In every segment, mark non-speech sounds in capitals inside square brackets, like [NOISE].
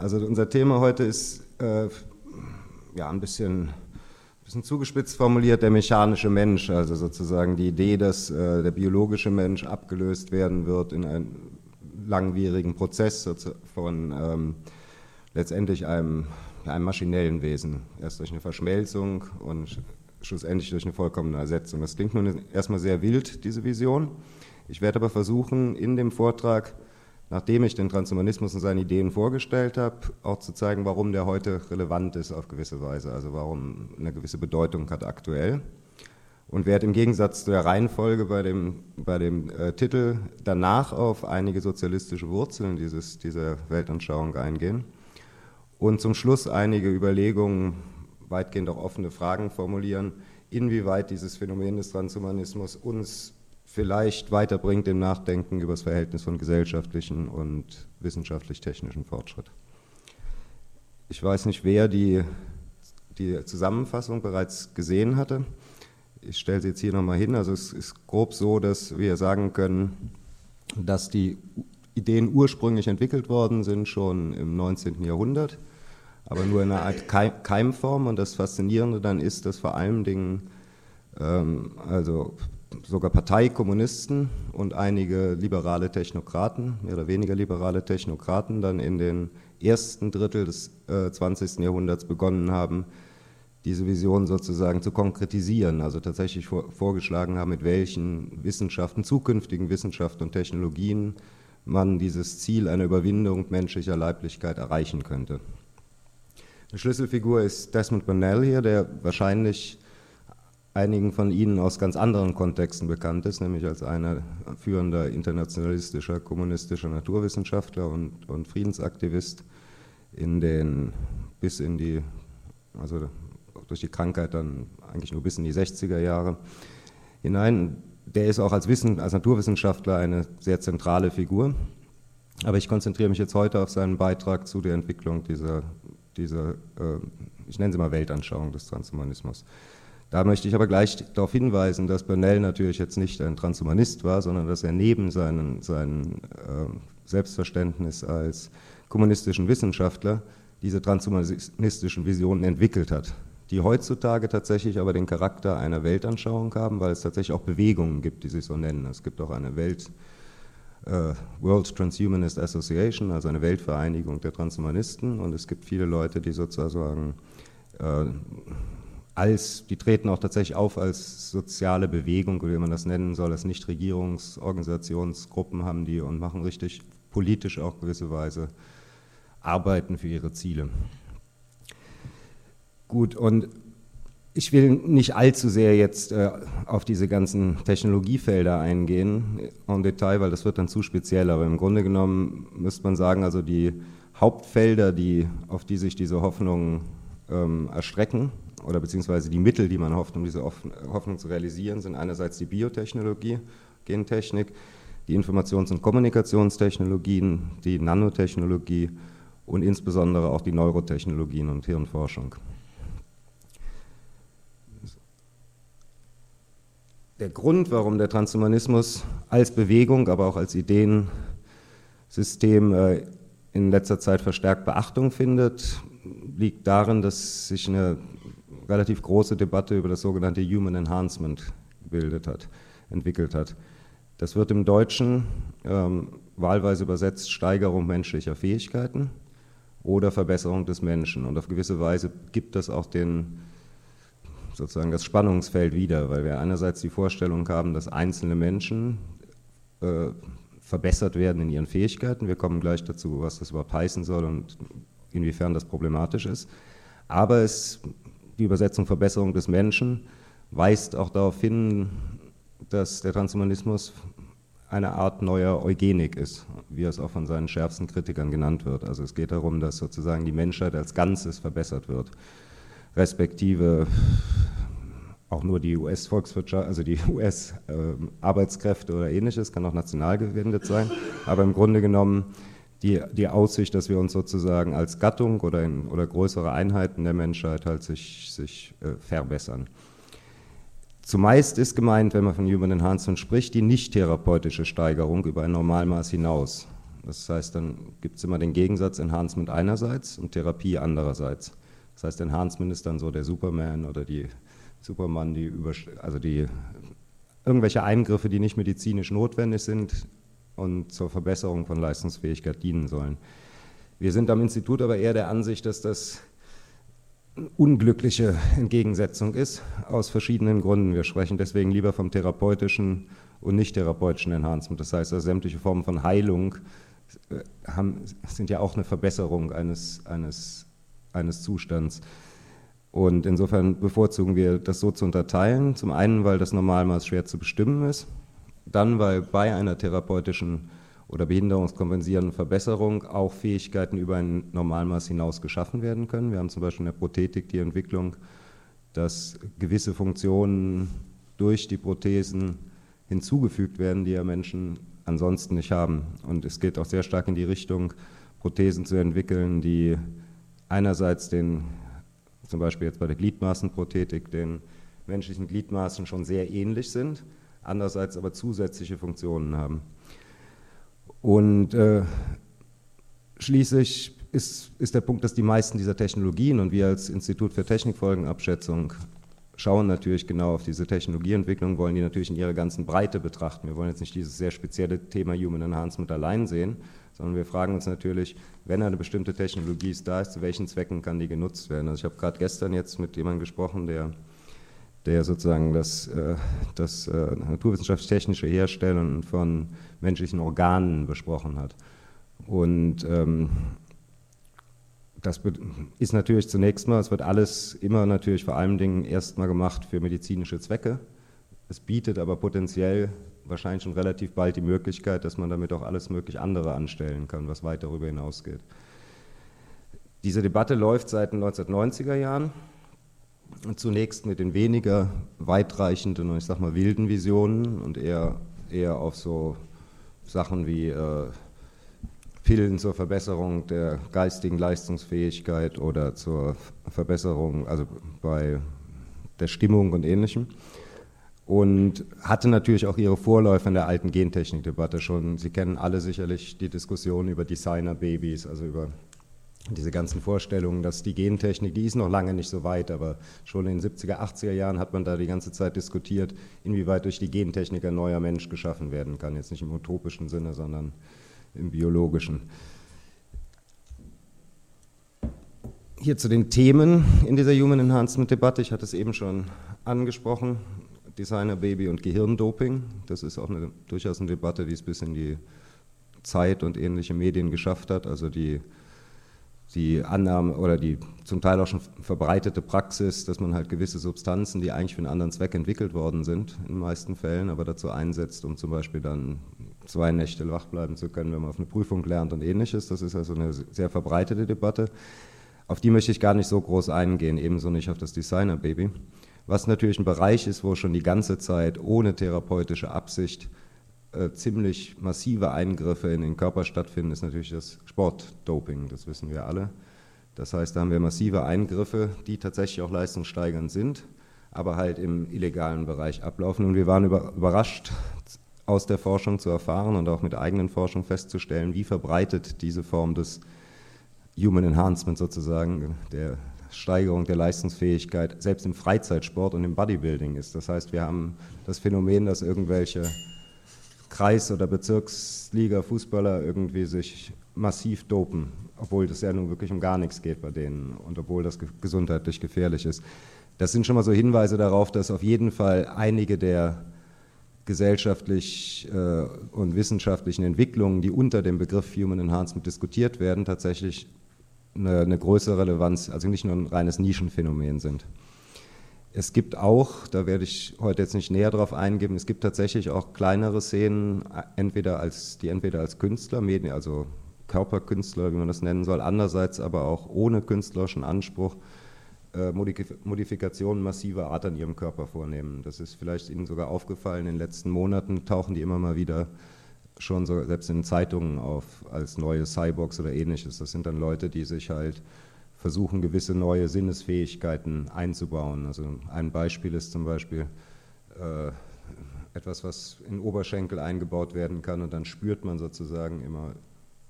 Also unser Thema heute ist äh, ja ein bisschen, bisschen zugespitzt formuliert, der mechanische Mensch, also sozusagen die Idee, dass äh, der biologische Mensch abgelöst werden wird in einen langwierigen Prozess von ähm, letztendlich einem, einem maschinellen Wesen, erst durch eine Verschmelzung und schlussendlich durch eine vollkommene Ersetzung. Das klingt nun erstmal sehr wild, diese Vision. Ich werde aber versuchen, in dem Vortrag nachdem ich den Transhumanismus und seine Ideen vorgestellt habe, auch zu zeigen, warum der heute relevant ist auf gewisse Weise, also warum eine gewisse Bedeutung hat aktuell. Und werde im Gegensatz zu der Reihenfolge bei dem, bei dem äh, Titel danach auf einige sozialistische Wurzeln dieses, dieser Weltanschauung eingehen und zum Schluss einige Überlegungen, weitgehend auch offene Fragen formulieren, inwieweit dieses Phänomen des Transhumanismus uns vielleicht weiterbringt im Nachdenken über das Verhältnis von gesellschaftlichen und wissenschaftlich-technischen Fortschritt. Ich weiß nicht, wer die, die Zusammenfassung bereits gesehen hatte. Ich stelle sie jetzt hier nochmal hin. Also es ist grob so, dass wir sagen können, dass die Ideen ursprünglich entwickelt worden sind, schon im 19. Jahrhundert, aber nur in einer Art Keimform. Und das Faszinierende dann ist, dass vor allen Dingen ähm, also sogar Parteikommunisten und einige liberale Technokraten, mehr oder weniger liberale Technokraten, dann in den ersten Drittel des äh, 20. Jahrhunderts begonnen haben, diese Vision sozusagen zu konkretisieren, also tatsächlich vor, vorgeschlagen haben, mit welchen Wissenschaften, zukünftigen Wissenschaften und Technologien man dieses Ziel einer Überwindung menschlicher Leiblichkeit erreichen könnte. Eine Schlüsselfigur ist Desmond Burnell hier, der wahrscheinlich einigen von Ihnen aus ganz anderen Kontexten bekannt ist, nämlich als einer führender internationalistischer, kommunistischer Naturwissenschaftler und, und Friedensaktivist in den, bis in die, also durch die Krankheit dann eigentlich nur bis in die 60er Jahre hinein. Der ist auch als, Wissen, als Naturwissenschaftler eine sehr zentrale Figur. Aber ich konzentriere mich jetzt heute auf seinen Beitrag zu der Entwicklung dieser, dieser äh, ich nenne sie mal Weltanschauung des Transhumanismus. Da möchte ich aber gleich darauf hinweisen, dass Burnell natürlich jetzt nicht ein Transhumanist war, sondern dass er neben seinem seinen, äh, Selbstverständnis als kommunistischen Wissenschaftler diese transhumanistischen Visionen entwickelt hat, die heutzutage tatsächlich aber den Charakter einer Weltanschauung haben, weil es tatsächlich auch Bewegungen gibt, die sich so nennen. Es gibt auch eine Welt, äh, World Transhumanist Association, also eine Weltvereinigung der Transhumanisten, und es gibt viele Leute, die sozusagen äh, als, die treten auch tatsächlich auf als soziale Bewegung, wie man das nennen soll, als Nichtregierungsorganisationsgruppen haben die und machen richtig politisch auch gewisse Weise Arbeiten für ihre Ziele. Gut, und ich will nicht allzu sehr jetzt äh, auf diese ganzen Technologiefelder eingehen en Detail, weil das wird dann zu speziell, aber im Grunde genommen müsste man sagen, also die Hauptfelder, die, auf die sich diese Hoffnungen ähm, erstrecken, oder beziehungsweise die Mittel, die man hofft, um diese Hoffnung zu realisieren, sind einerseits die Biotechnologie, Gentechnik, die Informations- und Kommunikationstechnologien, die Nanotechnologie und insbesondere auch die Neurotechnologien und Hirnforschung. Der Grund, warum der Transhumanismus als Bewegung, aber auch als Ideensystem äh, in letzter Zeit verstärkt Beachtung findet, liegt darin, dass sich eine relativ große Debatte über das sogenannte Human Enhancement gebildet hat, entwickelt hat. Das wird im Deutschen ähm, wahlweise übersetzt Steigerung menschlicher Fähigkeiten oder Verbesserung des Menschen. Und auf gewisse Weise gibt das auch den, sozusagen das Spannungsfeld wieder, weil wir einerseits die Vorstellung haben, dass einzelne Menschen äh, verbessert werden in ihren Fähigkeiten. Wir kommen gleich dazu, was das überhaupt heißen soll und inwiefern das problematisch ist. Aber es die Übersetzung Verbesserung des Menschen weist auch darauf hin, dass der Transhumanismus eine Art neuer Eugenik ist, wie es auch von seinen schärfsten Kritikern genannt wird. Also es geht darum, dass sozusagen die Menschheit als Ganzes verbessert wird, respektive auch nur die US-Volkswirtschaft, also die [LAUGHS] US-Arbeitskräfte oder ähnliches, kann auch national gewendet sein, aber im Grunde genommen die, die Aussicht, dass wir uns sozusagen als Gattung oder, in, oder größere Einheiten der Menschheit halt sich, sich äh, verbessern. Zumeist ist gemeint, wenn man von Human Enhancement spricht, die nicht therapeutische Steigerung über ein Normalmaß hinaus. Das heißt, dann gibt es immer den Gegensatz Enhancement einerseits und Therapie andererseits. Das heißt, Enhancement ist dann so der Superman oder die Superman, die über, also die irgendwelche Eingriffe, die nicht medizinisch notwendig sind und zur Verbesserung von Leistungsfähigkeit dienen sollen. Wir sind am Institut aber eher der Ansicht, dass das eine unglückliche Entgegensetzung ist, aus verschiedenen Gründen. Wir sprechen deswegen lieber vom therapeutischen und nicht therapeutischen Enhancement. Das heißt, also sämtliche Formen von Heilung äh, haben, sind ja auch eine Verbesserung eines, eines, eines Zustands. Und insofern bevorzugen wir das so zu unterteilen. Zum einen, weil das Normalmaß schwer zu bestimmen ist. Dann, weil bei einer therapeutischen oder behinderungskompensierenden Verbesserung auch Fähigkeiten über ein Normalmaß hinaus geschaffen werden können. Wir haben zum Beispiel in der Prothetik die Entwicklung, dass gewisse Funktionen durch die Prothesen hinzugefügt werden, die ja Menschen ansonsten nicht haben. Und es geht auch sehr stark in die Richtung, Prothesen zu entwickeln, die einerseits den, zum Beispiel jetzt bei der Gliedmaßenprothetik, den menschlichen Gliedmaßen schon sehr ähnlich sind, andererseits aber zusätzliche Funktionen haben. Und äh, schließlich ist, ist der Punkt, dass die meisten dieser Technologien und wir als Institut für Technikfolgenabschätzung schauen natürlich genau auf diese Technologieentwicklung, wollen die natürlich in ihrer ganzen Breite betrachten. Wir wollen jetzt nicht dieses sehr spezielle Thema Human Enhancement allein sehen, sondern wir fragen uns natürlich, wenn eine bestimmte Technologie da ist, zu welchen Zwecken kann die genutzt werden. Also ich habe gerade gestern jetzt mit jemandem gesprochen, der, der sozusagen das, äh, das äh, naturwissenschaftlich-technische Herstellen von menschlichen Organen besprochen hat. Und ähm, das ist natürlich zunächst mal, es wird alles immer natürlich vor allen Dingen erstmal gemacht für medizinische Zwecke. Es bietet aber potenziell wahrscheinlich schon relativ bald die Möglichkeit, dass man damit auch alles möglich andere anstellen kann, was weit darüber hinausgeht. Diese Debatte läuft seit den 1990er Jahren. Zunächst mit den weniger weitreichenden und ich sag mal wilden Visionen und eher, eher auf so Sachen wie äh, Pillen zur Verbesserung der geistigen Leistungsfähigkeit oder zur Verbesserung, also bei der Stimmung und ähnlichem. Und hatte natürlich auch ihre Vorläufer in der alten Gentechnik-Debatte schon. Sie kennen alle sicherlich die Diskussion über Designer-Babys, also über diese ganzen Vorstellungen, dass die Gentechnik, die ist noch lange nicht so weit, aber schon in den 70er, 80er Jahren hat man da die ganze Zeit diskutiert, inwieweit durch die Gentechnik ein neuer Mensch geschaffen werden kann. Jetzt nicht im utopischen Sinne, sondern im biologischen. Hier zu den Themen in dieser Human Enhancement Debatte. Ich hatte es eben schon angesprochen. Designer, Baby und Gehirndoping. Das ist auch eine, durchaus eine Debatte, die es bis in die Zeit und ähnliche Medien geschafft hat. Also die die Annahme oder die zum Teil auch schon verbreitete Praxis, dass man halt gewisse Substanzen, die eigentlich für einen anderen Zweck entwickelt worden sind, in den meisten Fällen, aber dazu einsetzt, um zum Beispiel dann zwei Nächte wach bleiben zu können, wenn man auf eine Prüfung lernt und ähnliches. Das ist also eine sehr verbreitete Debatte. Auf die möchte ich gar nicht so groß eingehen, ebenso nicht auf das Designer-Baby. Was natürlich ein Bereich ist, wo schon die ganze Zeit ohne therapeutische Absicht äh, ziemlich massive Eingriffe in den Körper stattfinden, ist natürlich das Sportdoping, das wissen wir alle. Das heißt, da haben wir massive Eingriffe, die tatsächlich auch leistungssteigernd sind, aber halt im illegalen Bereich ablaufen. Und wir waren über, überrascht, aus der Forschung zu erfahren und auch mit eigenen Forschung festzustellen, wie verbreitet diese Form des Human Enhancement sozusagen, der Steigerung der Leistungsfähigkeit, selbst im Freizeitsport und im Bodybuilding ist. Das heißt, wir haben das Phänomen, dass irgendwelche Kreis- oder Bezirksliga-Fußballer irgendwie sich massiv dopen, obwohl das ja nun wirklich um gar nichts geht bei denen und obwohl das gesundheitlich gefährlich ist. Das sind schon mal so Hinweise darauf, dass auf jeden Fall einige der gesellschaftlich äh, und wissenschaftlichen Entwicklungen, die unter dem Begriff Human Enhancement diskutiert werden, tatsächlich eine, eine größere Relevanz, also nicht nur ein reines Nischenphänomen sind. Es gibt auch, da werde ich heute jetzt nicht näher drauf eingehen, es gibt tatsächlich auch kleinere Szenen, entweder als, die entweder als Künstler, also Körperkünstler, wie man das nennen soll, andererseits aber auch ohne künstlerischen Anspruch äh, Modifikationen massiver Art an ihrem Körper vornehmen. Das ist vielleicht Ihnen sogar aufgefallen, in den letzten Monaten tauchen die immer mal wieder schon so, selbst in Zeitungen auf als neue Cyborgs oder ähnliches. Das sind dann Leute, die sich halt versuchen, gewisse neue Sinnesfähigkeiten einzubauen. Also ein Beispiel ist zum Beispiel äh, etwas, was in Oberschenkel eingebaut werden kann und dann spürt man sozusagen immer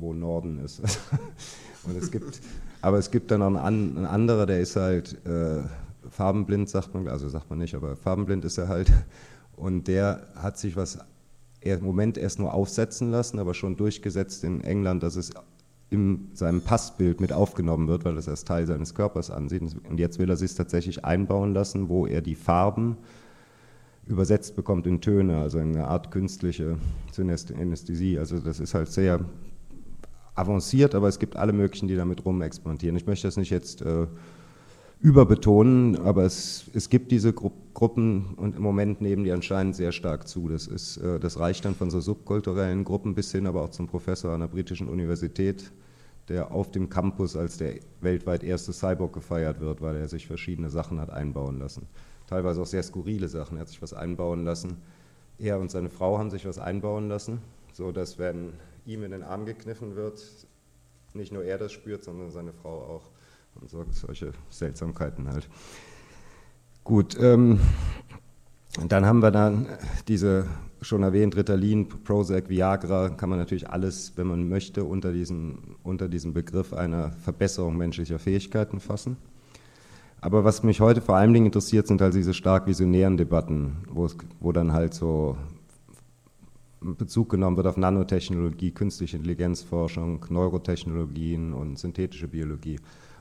wo Norden ist. [LAUGHS] und es gibt, aber es gibt dann noch einen, einen anderer, der ist halt äh, farbenblind, sagt man, also sagt man nicht, aber farbenblind ist er halt. Und der hat sich was im Moment erst nur aufsetzen lassen, aber schon durchgesetzt in England, dass es in seinem Passbild mit aufgenommen wird, weil es als Teil seines Körpers ansieht. Und jetzt will er sich tatsächlich einbauen lassen, wo er die Farben übersetzt bekommt in Töne, also in eine Art künstliche Synästhesie. Also das ist halt sehr avanciert, aber es gibt alle möglichen, die damit rumexperimentieren. Ich möchte das nicht jetzt äh, überbetonen, aber es, es gibt diese Gru Gruppen und im Moment nehmen die anscheinend sehr stark zu. Das, ist, äh, das reicht dann von so subkulturellen Gruppen bis hin aber auch zum Professor an der britischen Universität, der auf dem Campus als der weltweit erste Cyborg gefeiert wird, weil er sich verschiedene Sachen hat einbauen lassen. Teilweise auch sehr skurrile Sachen. Er hat sich was einbauen lassen. Er und seine Frau haben sich was einbauen lassen, so dass wenn ihm in den Arm gekniffen wird, nicht nur er das spürt, sondern seine Frau auch. Und so, solche Seltsamkeiten halt. Gut, ähm, dann haben wir dann diese schon erwähnt, Ritalin, Prozac, Viagra, kann man natürlich alles, wenn man möchte, unter diesen, unter diesen Begriff einer Verbesserung menschlicher Fähigkeiten fassen. Aber was mich heute vor allen Dingen interessiert, sind halt diese stark visionären Debatten, wo, es, wo dann halt so Bezug genommen wird auf Nanotechnologie, künstliche Intelligenzforschung, Neurotechnologien und synthetische Biologie.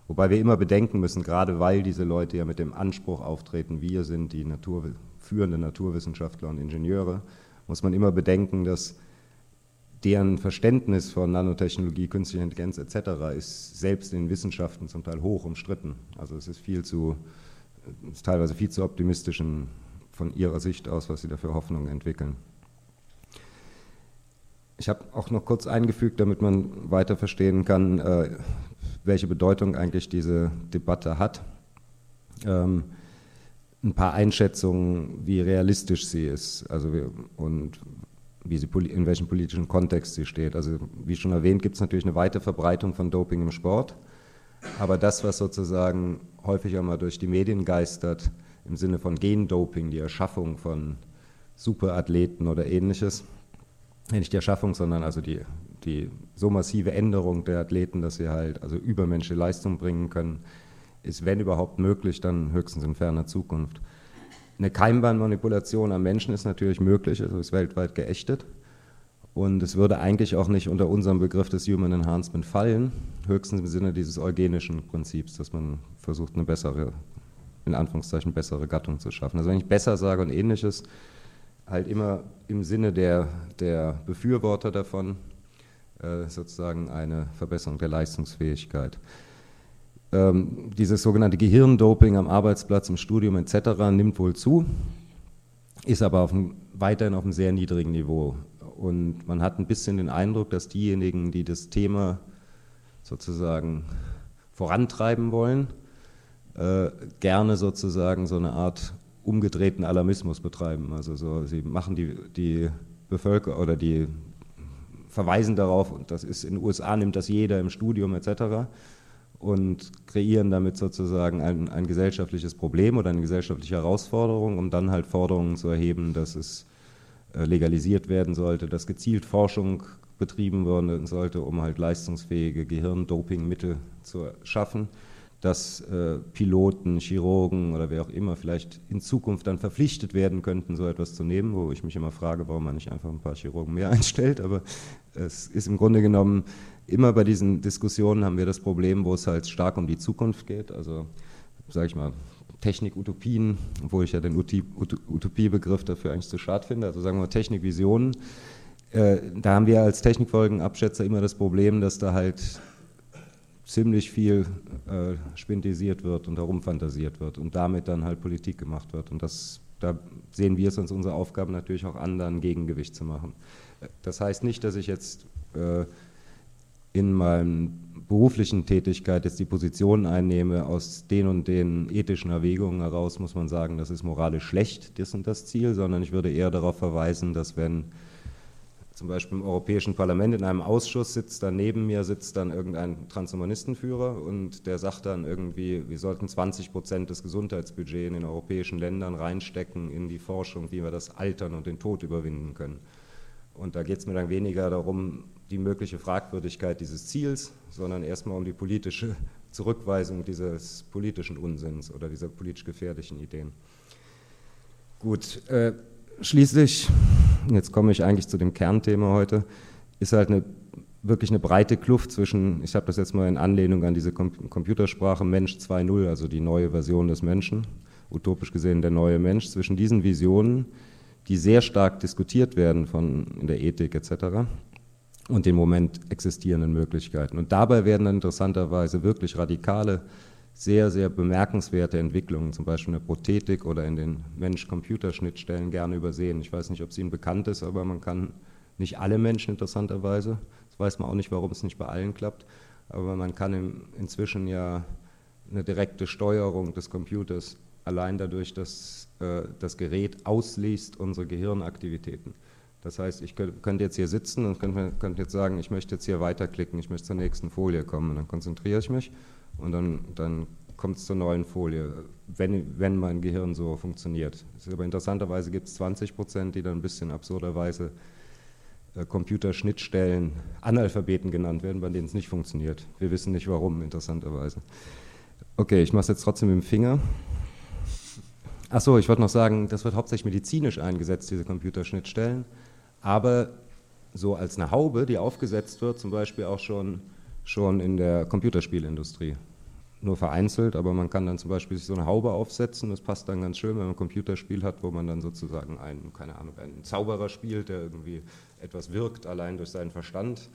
Wobei wir immer bedenken müssen, gerade weil diese Leute ja mit dem Anspruch auftreten, wir sind die Natur, führenden Naturwissenschaftler und Ingenieure, muss man immer bedenken, dass deren Verständnis von Nanotechnologie, künstlicher Intelligenz etc. ist selbst in Wissenschaften zum Teil hoch umstritten. Also es ist viel zu, ist teilweise viel zu optimistisch von ihrer Sicht aus, was sie da für Hoffnungen entwickeln. Ich habe auch noch kurz eingefügt, damit man weiter verstehen kann, äh, welche Bedeutung eigentlich diese Debatte hat. Ähm, ein paar Einschätzungen, wie realistisch sie ist also wir, und wie sie, in welchem politischen Kontext sie steht. Also wie schon erwähnt, gibt es natürlich eine weite Verbreitung von Doping im Sport. Aber das, was sozusagen häufig auch mal durch die Medien geistert, im Sinne von Gendoping, die Erschaffung von Superathleten oder ähnliches, nicht die Erschaffung, sondern also die die so massive Änderung der Athleten, dass sie halt also übermenschliche Leistung bringen können, ist, wenn überhaupt möglich, dann höchstens in ferner Zukunft. Eine Keimbahnmanipulation am Menschen ist natürlich möglich, also ist weltweit geächtet. Und es würde eigentlich auch nicht unter unserem Begriff des Human Enhancement fallen, höchstens im Sinne dieses eugenischen Prinzips, dass man versucht, eine bessere, in Anführungszeichen, bessere Gattung zu schaffen. Also wenn ich besser sage und ähnliches, halt immer im Sinne der, der Befürworter davon, äh, sozusagen eine Verbesserung der Leistungsfähigkeit. Ähm, dieses sogenannte Gehirndoping am Arbeitsplatz, im Studium etc. nimmt wohl zu, ist aber auf einem, weiterhin auf einem sehr niedrigen Niveau. Und man hat ein bisschen den Eindruck, dass diejenigen, die das Thema sozusagen vorantreiben wollen, äh, gerne sozusagen so eine Art umgedrehten Alarmismus betreiben. Also so, sie machen die, die Bevölkerung oder die verweisen darauf, und das ist in den USA, nimmt das jeder im Studium etc. und kreieren damit sozusagen ein, ein gesellschaftliches Problem oder eine gesellschaftliche Herausforderung, um dann halt Forderungen zu erheben, dass es äh, legalisiert werden sollte, dass gezielt Forschung betrieben werden sollte, um halt leistungsfähige Gehirndopingmittel zu schaffen dass äh, Piloten, Chirurgen oder wer auch immer vielleicht in Zukunft dann verpflichtet werden könnten, so etwas zu nehmen, wo ich mich immer frage, warum man nicht einfach ein paar Chirurgen mehr [LAUGHS] einstellt. Aber es ist im Grunde genommen immer bei diesen Diskussionen haben wir das Problem, wo es halt stark um die Zukunft geht. Also sage ich mal, Technik-Utopien, obwohl ich ja den Utopiebegriff dafür eigentlich zu schad finde. Also sagen wir mal Technikvisionen. Äh, da haben wir als Technikfolgenabschätzer immer das Problem, dass da halt ziemlich viel äh, spintisiert wird und herumfantasiert wird und damit dann halt Politik gemacht wird. Und das, da sehen wir es als unsere Aufgabe natürlich auch an, ein Gegengewicht zu machen. Das heißt nicht, dass ich jetzt äh, in meiner beruflichen Tätigkeit jetzt die Position einnehme, aus den und den ethischen Erwägungen heraus muss man sagen, das ist moralisch schlecht, das und das Ziel, sondern ich würde eher darauf verweisen, dass wenn zum Beispiel im Europäischen Parlament in einem Ausschuss sitzt, dann neben mir sitzt dann irgendein Transhumanistenführer und der sagt dann irgendwie, wir sollten 20 Prozent des Gesundheitsbudgets in den europäischen Ländern reinstecken in die Forschung, wie wir das Altern und den Tod überwinden können. Und da geht es mir dann weniger darum, die mögliche Fragwürdigkeit dieses Ziels, sondern erstmal um die politische [LAUGHS] Zurückweisung dieses politischen Unsinns oder dieser politisch gefährlichen Ideen. Gut, äh, schließlich, jetzt komme ich eigentlich zu dem Kernthema heute, ist halt eine, wirklich eine breite Kluft zwischen, ich habe das jetzt mal in Anlehnung an diese Com Computersprache Mensch 2.0, also die neue Version des Menschen, utopisch gesehen der neue Mensch, zwischen diesen Visionen, die sehr stark diskutiert werden von, in der Ethik etc., und den Moment existierenden Möglichkeiten. Und dabei werden dann interessanterweise wirklich radikale, sehr, sehr bemerkenswerte Entwicklungen, zum Beispiel in der Prothetik oder in den Mensch-Computer-Schnittstellen, gerne übersehen. Ich weiß nicht, ob es Ihnen bekannt ist, aber man kann nicht alle Menschen interessanterweise, das weiß man auch nicht, warum es nicht bei allen klappt, aber man kann inzwischen ja eine direkte Steuerung des Computers allein dadurch, dass äh, das Gerät ausliest unsere Gehirnaktivitäten. Das heißt, ich könnte jetzt hier sitzen und könnte, jetzt sagen, ich möchte jetzt hier weiterklicken, ich möchte zur nächsten Folie kommen. Und dann konzentriere ich mich und dann, dann kommt es zur neuen Folie, wenn, wenn mein Gehirn so funktioniert. Aber interessanterweise gibt es 20 Prozent, die dann ein bisschen absurderweise äh, Computerschnittstellen, Analphabeten genannt werden, bei denen es nicht funktioniert. Wir wissen nicht warum, interessanterweise. Okay, ich mache es jetzt trotzdem mit dem Finger. Achso, ich wollte noch sagen, das wird hauptsächlich medizinisch eingesetzt, diese Computerschnittstellen aber so als eine Haube, die aufgesetzt wird, zum Beispiel auch schon, schon in der Computerspielindustrie. Nur vereinzelt, aber man kann dann zum Beispiel sich so eine Haube aufsetzen, das passt dann ganz schön, wenn man ein Computerspiel hat, wo man dann sozusagen einen, keine Ahnung, einen Zauberer spielt, der irgendwie etwas wirkt, allein durch seinen Verstand.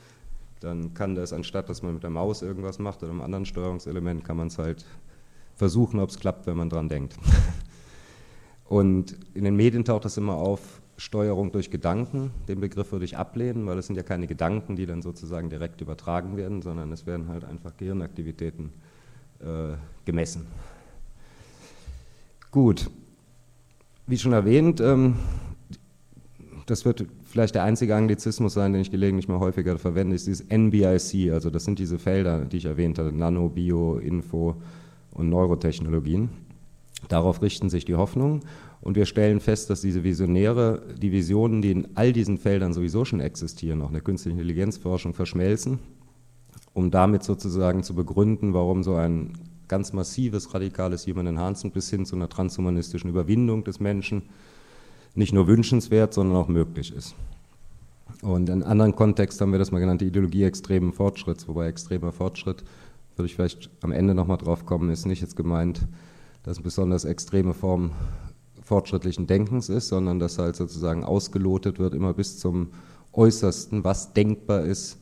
Dann kann das, anstatt dass man mit der Maus irgendwas macht oder einem anderen Steuerungselement, kann man es halt versuchen, ob es klappt, wenn man dran denkt. [LAUGHS] Und in den Medien taucht das immer auf, Steuerung durch Gedanken. Den Begriff würde ich ablehnen, weil es sind ja keine Gedanken, die dann sozusagen direkt übertragen werden, sondern es werden halt einfach Gehirnaktivitäten gemessen. Gut, wie schon erwähnt, ähm, das wird vielleicht der einzige Anglizismus sein, den ich gelegentlich mal häufiger verwende, ist dieses NBIC, also das sind diese Felder, die ich erwähnt habe, Nano, Bio, Info und Neurotechnologien. Darauf richten sich die Hoffnungen und wir stellen fest, dass diese Visionäre, die Visionen, die in all diesen Feldern sowieso schon existieren, auch in der künstlichen Intelligenzforschung verschmelzen, um damit sozusagen zu begründen, warum so ein ganz massives, radikales Human Enhancement bis hin zu einer transhumanistischen Überwindung des Menschen nicht nur wünschenswert, sondern auch möglich ist. Und in einem anderen Kontext haben wir das mal genannt, die Ideologie extremen Fortschritts, wobei extremer Fortschritt, würde ich vielleicht am Ende nochmal drauf kommen, ist nicht jetzt gemeint, dass eine besonders extreme Form fortschrittlichen Denkens ist, sondern dass halt sozusagen ausgelotet wird, immer bis zum Äußersten, was denkbar ist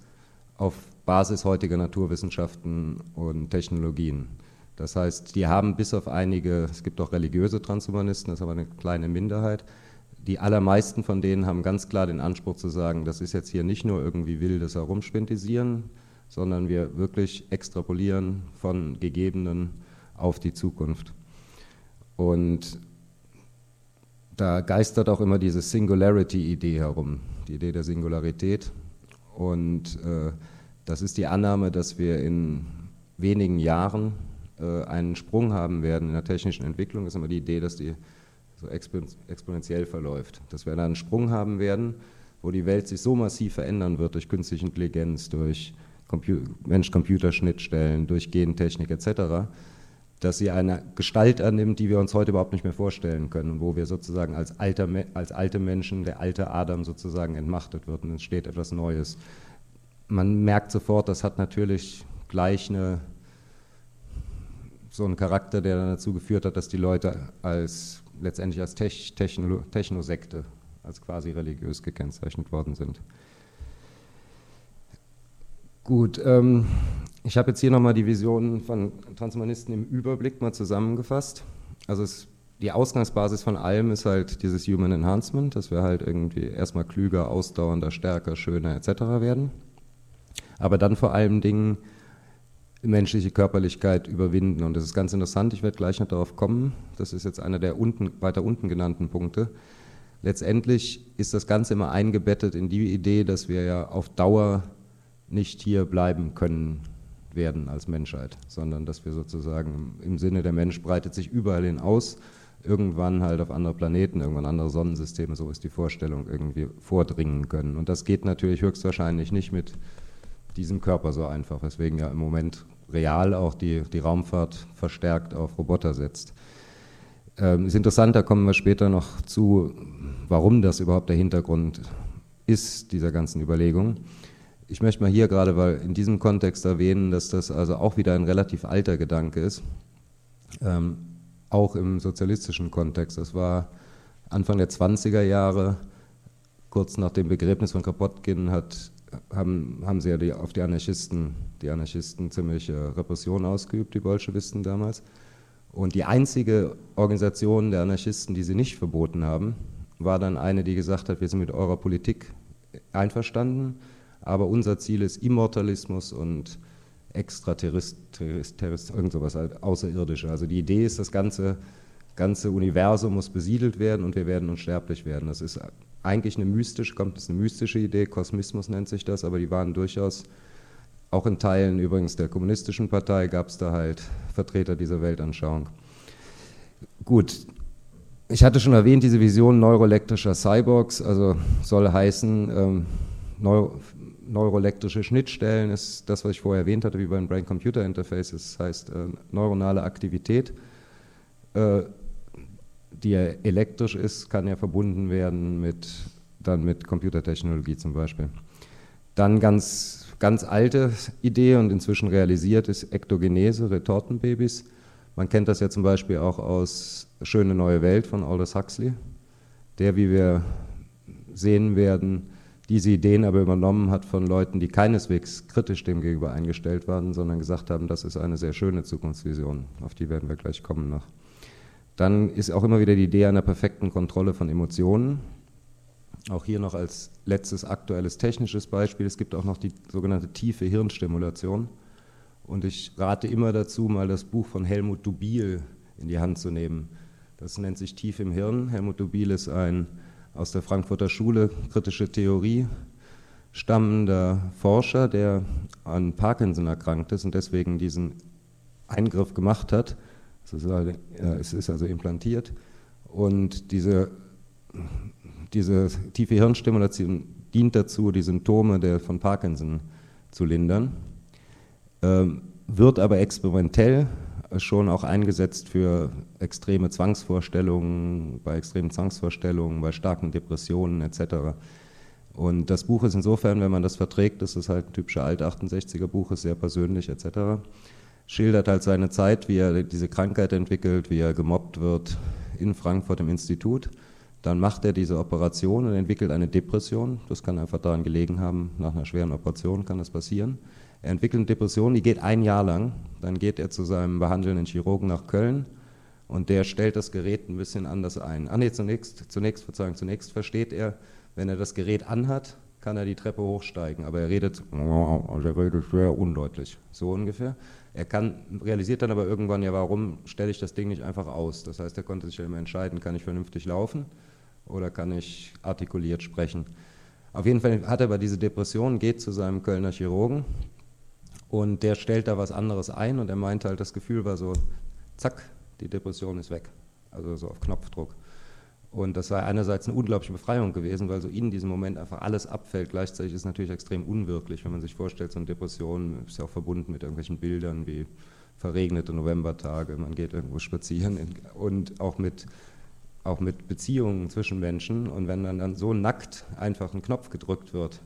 auf Basis heutiger Naturwissenschaften und Technologien. Das heißt, die haben bis auf einige, es gibt auch religiöse Transhumanisten, das ist aber eine kleine Minderheit, die allermeisten von denen haben ganz klar den Anspruch zu sagen, das ist jetzt hier nicht nur irgendwie wildes Herumspintisieren, sondern wir wirklich extrapolieren von Gegebenen auf die Zukunft. Und da geistert auch immer diese Singularity-Idee herum, die Idee der Singularität. Und äh, das ist die Annahme, dass wir in wenigen Jahren äh, einen Sprung haben werden in der technischen Entwicklung. Das ist immer die Idee, dass die so exponentiell verläuft. Dass wir dann einen Sprung haben werden, wo die Welt sich so massiv verändern wird durch künstliche Intelligenz, durch Mensch-Computer-Schnittstellen, durch Gentechnik etc., dass sie eine Gestalt annimmt, die wir uns heute überhaupt nicht mehr vorstellen können, wo wir sozusagen als, alter, als alte Menschen, der alte Adam sozusagen entmachtet wird und entsteht etwas Neues. Man merkt sofort, das hat natürlich gleich eine, so einen Charakter, der dann dazu geführt hat, dass die Leute als letztendlich als Tech, Techno, Technosekte, als quasi religiös gekennzeichnet worden sind. Gut, ähm, ich habe jetzt hier nochmal die Visionen von Transhumanisten im Überblick mal zusammengefasst. Also es, die Ausgangsbasis von allem ist halt dieses Human Enhancement, dass wir halt irgendwie erstmal klüger, ausdauernder, stärker, schöner etc. werden. Aber dann vor allen Dingen menschliche Körperlichkeit überwinden. Und das ist ganz interessant, ich werde gleich noch darauf kommen. Das ist jetzt einer der unten, weiter unten genannten Punkte. Letztendlich ist das Ganze immer eingebettet in die Idee, dass wir ja auf Dauer nicht hier bleiben können werden als Menschheit, sondern dass wir sozusagen im Sinne der Mensch breitet sich überall hin aus. irgendwann halt auf andere Planeten, irgendwann andere Sonnensysteme, so ist die Vorstellung, irgendwie vordringen können. Und das geht natürlich höchstwahrscheinlich nicht mit diesem Körper so einfach, weswegen ja im Moment real auch die, die Raumfahrt verstärkt auf Roboter setzt. Ähm, ist interessant, da kommen wir später noch zu, warum das überhaupt der Hintergrund ist, dieser ganzen Überlegung. Ich möchte mal hier gerade, weil in diesem Kontext erwähnen, dass das also auch wieder ein relativ alter Gedanke ist, ähm, auch im sozialistischen Kontext. Das war Anfang der 20er Jahre, kurz nach dem Begräbnis von Kropotkin, hat haben, haben sie ja die, auf die Anarchisten, die Anarchisten ziemlich äh, Repression ausgeübt, die Bolschewisten damals. Und die einzige Organisation der Anarchisten, die sie nicht verboten haben, war dann eine, die gesagt hat, wir sind mit eurer Politik einverstanden, aber unser Ziel ist Immortalismus und Extraterrestrismus, irgend sowas, halt Außerirdische. Also die Idee ist, das ganze, ganze Universum muss besiedelt werden und wir werden unsterblich werden. Das ist eigentlich eine mystische, kommt eine mystische Idee, Kosmismus nennt sich das, aber die waren durchaus, auch in Teilen übrigens der kommunistischen Partei gab es da halt Vertreter dieser Weltanschauung. Gut, ich hatte schon erwähnt, diese Vision neuroelektrischer Cyborgs, also soll heißen, ähm, Neuro, neuroelektrische Schnittstellen ist das, was ich vorher erwähnt hatte, wie beim Brain-Computer-Interface, das heißt äh, neuronale Aktivität. Äh, die ja elektrisch ist, kann ja verbunden werden mit, dann mit Computertechnologie zum Beispiel. Dann ganz, ganz alte Idee und inzwischen realisiert ist Ektogenese, Retortenbabys. Man kennt das ja zum Beispiel auch aus Schöne neue Welt von Aldous Huxley, der, wie wir sehen werden, diese Ideen aber übernommen hat von Leuten, die keineswegs kritisch dem gegenüber eingestellt waren, sondern gesagt haben, das ist eine sehr schöne Zukunftsvision. Auf die werden wir gleich kommen noch. Dann ist auch immer wieder die Idee einer perfekten Kontrolle von Emotionen. Auch hier noch als letztes aktuelles technisches Beispiel. Es gibt auch noch die sogenannte tiefe Hirnstimulation. Und ich rate immer dazu, mal das Buch von Helmut Dubil in die Hand zu nehmen. Das nennt sich Tief im Hirn. Helmut Dubil ist ein aus der Frankfurter Schule kritische Theorie stammender Forscher, der an Parkinson erkrankt ist und deswegen diesen Eingriff gemacht hat es ist, also, es ist also implantiert und diese, diese tiefe Hirnstimulation dient dazu, die Symptome der, von Parkinson zu lindern, ähm, wird aber experimentell schon auch eingesetzt für extreme Zwangsvorstellungen, bei extremen Zwangsvorstellungen, bei starken Depressionen etc. Und das Buch ist insofern, wenn man das verträgt, ist halt ein typischer Alt-68er Buch, ist sehr persönlich etc schildert halt seine Zeit, wie er diese Krankheit entwickelt, wie er gemobbt wird in Frankfurt im Institut. Dann macht er diese Operation und entwickelt eine Depression. Das kann einfach daran gelegen haben, nach einer schweren Operation kann das passieren. Er entwickelt eine Depression, die geht ein Jahr lang. Dann geht er zu seinem behandelnden Chirurgen nach Köln und der stellt das Gerät ein bisschen anders ein. Ah nee, zunächst, zunächst, Verzeihung, zunächst versteht er, wenn er das Gerät anhat, kann er die Treppe hochsteigen, aber er redet, also er redet sehr undeutlich, so ungefähr. Er kann, realisiert dann aber irgendwann, ja, warum stelle ich das Ding nicht einfach aus? Das heißt, er konnte sich ja immer entscheiden, kann ich vernünftig laufen oder kann ich artikuliert sprechen. Auf jeden Fall hat er aber diese Depression, geht zu seinem Kölner Chirurgen und der stellt da was anderes ein und er meint halt, das Gefühl war so, zack, die Depression ist weg. Also so auf Knopfdruck. Und das sei einerseits eine unglaubliche Befreiung gewesen, weil so in diesem Moment einfach alles abfällt. Gleichzeitig ist es natürlich extrem unwirklich, wenn man sich vorstellt, so eine Depression ist ja auch verbunden mit irgendwelchen Bildern wie verregnete Novembertage, man geht irgendwo spazieren und auch mit, auch mit Beziehungen zwischen Menschen. Und wenn dann, dann so nackt einfach ein Knopf gedrückt wird,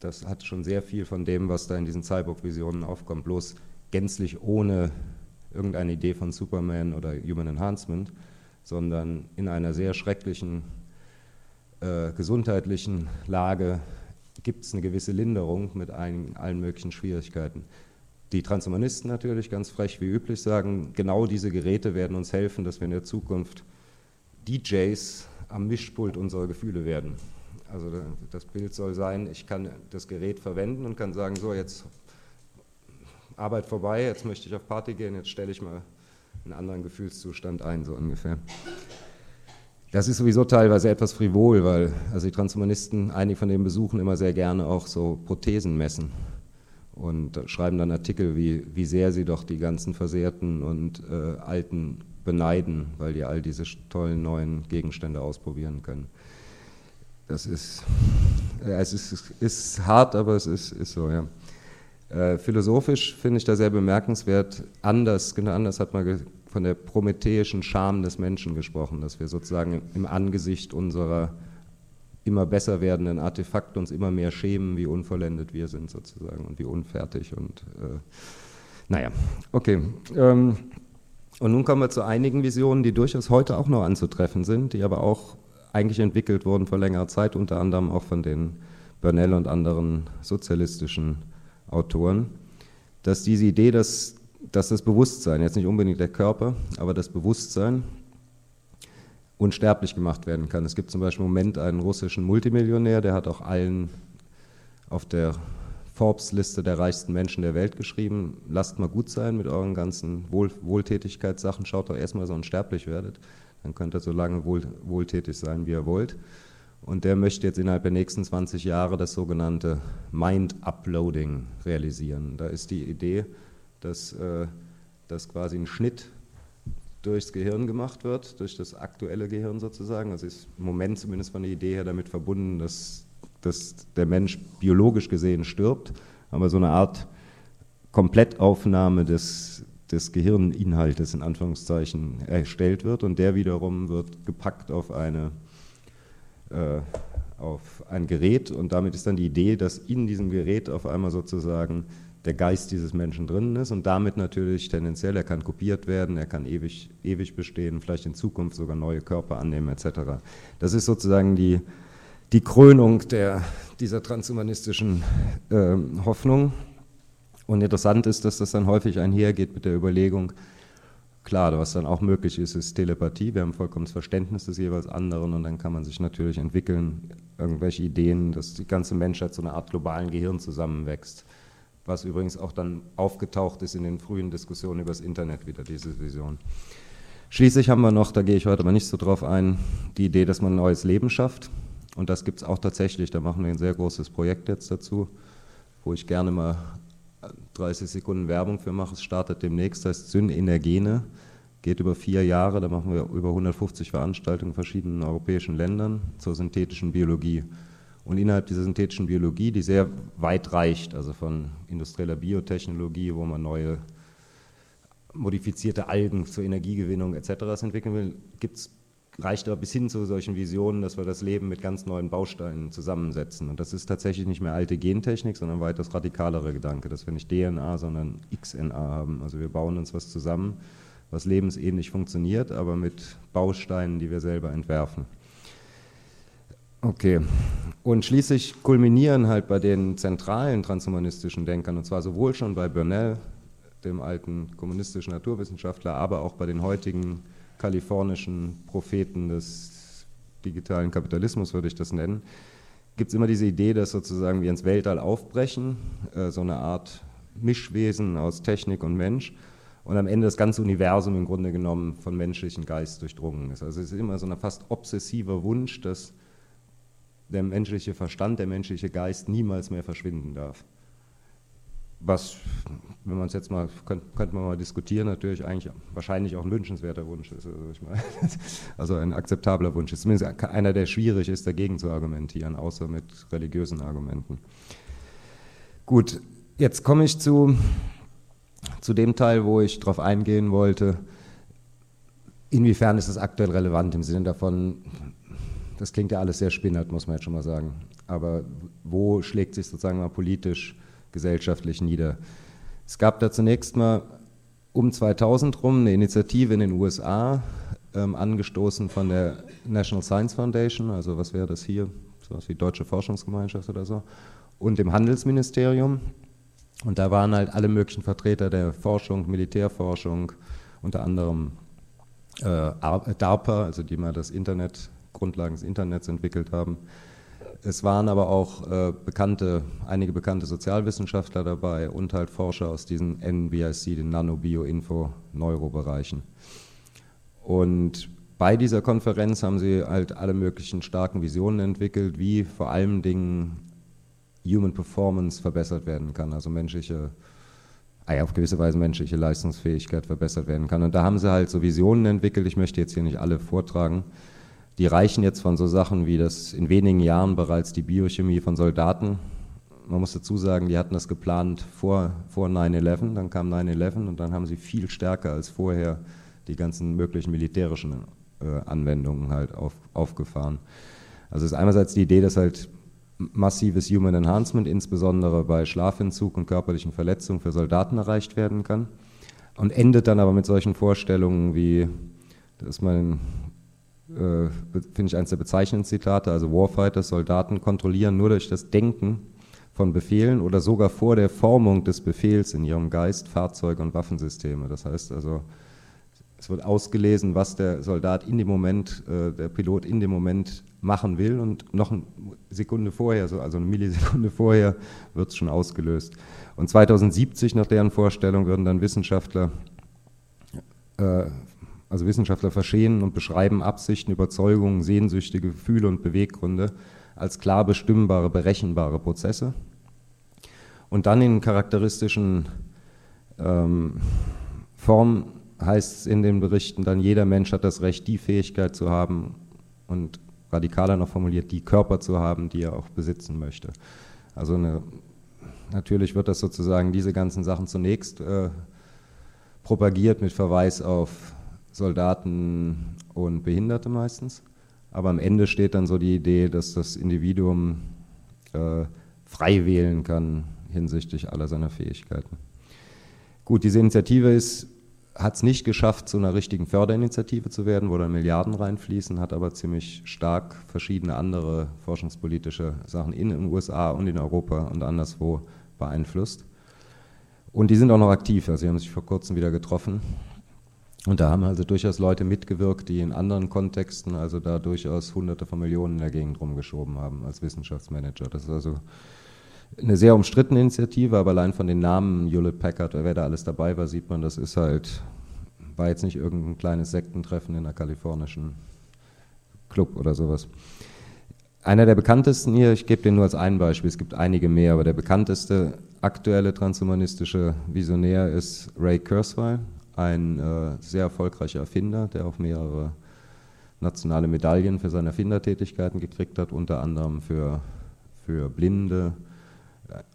das hat schon sehr viel von dem, was da in diesen Cyborg-Visionen aufkommt, bloß gänzlich ohne irgendeine Idee von Superman oder Human Enhancement sondern in einer sehr schrecklichen äh, gesundheitlichen Lage gibt es eine gewisse Linderung mit ein, allen möglichen Schwierigkeiten. Die Transhumanisten natürlich ganz frech wie üblich sagen, genau diese Geräte werden uns helfen, dass wir in der Zukunft DJs am Mischpult unserer Gefühle werden. Also das Bild soll sein, ich kann das Gerät verwenden und kann sagen, so jetzt Arbeit vorbei, jetzt möchte ich auf Party gehen, jetzt stelle ich mal einen anderen Gefühlszustand ein, so ungefähr. Das ist sowieso teilweise etwas frivol, weil also die Transhumanisten, einige von denen besuchen immer sehr gerne auch so Prothesen messen und schreiben dann Artikel, wie, wie sehr sie doch die ganzen versehrten und äh, alten beneiden, weil die all diese tollen neuen Gegenstände ausprobieren können. Das ist, ja, es ist, ist hart, aber es ist, ist so, ja. Äh, philosophisch finde ich da sehr bemerkenswert, anders, genau anders hat man von der prometheischen Scham des Menschen gesprochen, dass wir sozusagen im Angesicht unserer immer besser werdenden Artefakte uns immer mehr schämen, wie unvollendet wir sind sozusagen und wie unfertig und äh, naja, okay. Ähm, und nun kommen wir zu einigen Visionen, die durchaus heute auch noch anzutreffen sind, die aber auch eigentlich entwickelt wurden vor längerer Zeit, unter anderem auch von den Burnell und anderen sozialistischen Autoren, dass diese Idee, dass, dass das Bewusstsein, jetzt nicht unbedingt der Körper, aber das Bewusstsein unsterblich gemacht werden kann. Es gibt zum Beispiel im Moment einen russischen Multimillionär, der hat auch allen auf der Forbes-Liste der reichsten Menschen der Welt geschrieben, lasst mal gut sein mit euren ganzen Wohl Wohltätigkeitssachen, schaut doch erstmal, dass ihr unsterblich werdet, dann könnt ihr so lange wohl wohltätig sein, wie ihr wollt. Und der möchte jetzt innerhalb der nächsten 20 Jahre das sogenannte Mind-Uploading realisieren. Da ist die Idee, dass, äh, dass quasi ein Schnitt durchs Gehirn gemacht wird, durch das aktuelle Gehirn sozusagen. Das ist im Moment zumindest von der Idee her damit verbunden, dass, dass der Mensch biologisch gesehen stirbt, aber so eine Art Komplettaufnahme des, des Gehirninhaltes in Anführungszeichen erstellt wird. Und der wiederum wird gepackt auf eine äh, auf ein Gerät. Und damit ist dann die Idee, dass in diesem Gerät auf einmal sozusagen der Geist dieses Menschen drin ist und damit natürlich tendenziell, er kann kopiert werden, er kann ewig, ewig bestehen, vielleicht in Zukunft sogar neue Körper annehmen etc. Das ist sozusagen die, die Krönung der, dieser transhumanistischen äh, Hoffnung. Und interessant ist, dass das dann häufig einhergeht mit der Überlegung, Klar, was dann auch möglich ist, ist Telepathie. Wir haben vollkommenes Verständnis des jeweils anderen und dann kann man sich natürlich entwickeln, irgendwelche Ideen, dass die ganze Menschheit zu einer Art globalen Gehirn zusammenwächst. Was übrigens auch dann aufgetaucht ist in den frühen Diskussionen über das Internet wieder, diese Vision. Schließlich haben wir noch, da gehe ich heute aber nicht so drauf ein, die Idee, dass man ein neues Leben schafft. Und das gibt es auch tatsächlich. Da machen wir ein sehr großes Projekt jetzt dazu, wo ich gerne mal 30 Sekunden Werbung für mache. Es startet demnächst, das heißt Synenergene, geht über vier Jahre, da machen wir über 150 Veranstaltungen in verschiedenen europäischen Ländern zur synthetischen Biologie. Und innerhalb dieser synthetischen Biologie, die sehr weit reicht, also von industrieller Biotechnologie, wo man neue modifizierte Algen zur Energiegewinnung etc. entwickeln will, gibt es reicht aber bis hin zu solchen Visionen, dass wir das Leben mit ganz neuen Bausteinen zusammensetzen. Und das ist tatsächlich nicht mehr alte Gentechnik, sondern weitaus radikalere Gedanke, dass wir nicht DNA, sondern XNA haben. Also wir bauen uns was zusammen, was lebensähnlich funktioniert, aber mit Bausteinen, die wir selber entwerfen. Okay. Und schließlich kulminieren halt bei den zentralen transhumanistischen Denkern, und zwar sowohl schon bei Burnell, dem alten kommunistischen Naturwissenschaftler, aber auch bei den heutigen kalifornischen Propheten des digitalen Kapitalismus, würde ich das nennen, gibt es immer diese Idee, dass sozusagen wir ins Weltall aufbrechen, äh, so eine Art Mischwesen aus Technik und Mensch und am Ende das ganze Universum im Grunde genommen von menschlichen Geist durchdrungen ist. Also es ist immer so ein fast obsessiver Wunsch, dass der menschliche Verstand, der menschliche Geist niemals mehr verschwinden darf was, wenn man es jetzt mal, könnte könnt man mal diskutieren, natürlich eigentlich wahrscheinlich auch ein wünschenswerter Wunsch ist. Also, ich meine, [LAUGHS] also ein akzeptabler Wunsch ist. Zumindest einer, der schwierig ist, dagegen zu argumentieren, außer mit religiösen Argumenten. Gut, jetzt komme ich zu, zu dem Teil, wo ich darauf eingehen wollte, inwiefern ist das aktuell relevant im Sinne davon, das klingt ja alles sehr spinnert, muss man jetzt schon mal sagen, aber wo schlägt sich sozusagen mal politisch gesellschaftlich nieder. Es gab da zunächst mal um 2000 rum eine Initiative in den USA, ähm, angestoßen von der National Science Foundation, also was wäre das hier, so was wie Deutsche Forschungsgemeinschaft oder so, und dem Handelsministerium. Und da waren halt alle möglichen Vertreter der Forschung, Militärforschung, unter anderem äh, DARPA, also die mal das Internet, Grundlagen des Internets entwickelt haben, es waren aber auch äh, bekannte, einige bekannte Sozialwissenschaftler dabei und halt Forscher aus diesen NBIC, den Nano-Bio-Info-Neurobereichen. Und bei dieser Konferenz haben sie halt alle möglichen starken Visionen entwickelt, wie vor allem Dingen Human Performance verbessert werden kann, also menschliche auf gewisse Weise menschliche Leistungsfähigkeit verbessert werden kann. Und da haben sie halt so Visionen entwickelt, ich möchte jetzt hier nicht alle vortragen, die reichen jetzt von so Sachen wie das in wenigen Jahren bereits die Biochemie von Soldaten. Man muss dazu sagen, die hatten das geplant vor, vor 9-11, dann kam 9-11 und dann haben sie viel stärker als vorher die ganzen möglichen militärischen äh, Anwendungen halt auf, aufgefahren. Also es ist einerseits die Idee, dass halt massives Human Enhancement, insbesondere bei Schlafentzug und körperlichen Verletzungen für Soldaten erreicht werden kann. Und endet dann aber mit solchen Vorstellungen wie, dass man äh, finde ich eines der bezeichnenden Zitate, also Warfighters, Soldaten kontrollieren nur durch das Denken von Befehlen oder sogar vor der Formung des Befehls in ihrem Geist Fahrzeuge und Waffensysteme. Das heißt also, es wird ausgelesen, was der Soldat in dem Moment, äh, der Pilot in dem Moment machen will und noch eine Sekunde vorher, also eine Millisekunde [LAUGHS] vorher, wird es schon ausgelöst. Und 2070, nach deren Vorstellung, würden dann Wissenschaftler äh, also Wissenschaftler verstehen und beschreiben Absichten, Überzeugungen, Sehnsüchte, Gefühle und Beweggründe als klar bestimmbare, berechenbare Prozesse. Und dann in charakteristischen ähm, Formen heißt es in den Berichten dann, jeder Mensch hat das Recht, die Fähigkeit zu haben und radikaler noch formuliert, die Körper zu haben, die er auch besitzen möchte. Also eine, natürlich wird das sozusagen diese ganzen Sachen zunächst äh, propagiert mit Verweis auf Soldaten und Behinderte meistens. Aber am Ende steht dann so die Idee, dass das Individuum äh, frei wählen kann hinsichtlich aller seiner Fähigkeiten. Gut, diese Initiative hat es nicht geschafft, zu einer richtigen Förderinitiative zu werden, wo dann Milliarden reinfließen, hat aber ziemlich stark verschiedene andere forschungspolitische Sachen in den USA und in Europa und anderswo beeinflusst. Und die sind auch noch aktiv, also sie haben sich vor kurzem wieder getroffen und da haben also durchaus Leute mitgewirkt, die in anderen Kontexten also da durchaus Hunderte von Millionen in der Gegend rumgeschoben haben als Wissenschaftsmanager. Das ist also eine sehr umstrittene Initiative, aber allein von den Namen Hewlett Packard, wer da alles dabei war, sieht man, das ist halt, war jetzt nicht irgendein kleines Sektentreffen in einer kalifornischen Club oder sowas. Einer der bekanntesten hier, ich gebe den nur als ein Beispiel, es gibt einige mehr, aber der bekannteste aktuelle transhumanistische Visionär ist Ray Kurzweil, ein äh, sehr erfolgreicher Erfinder, der auch mehrere nationale Medaillen für seine Erfindertätigkeiten gekriegt hat, unter anderem für, für Blinde.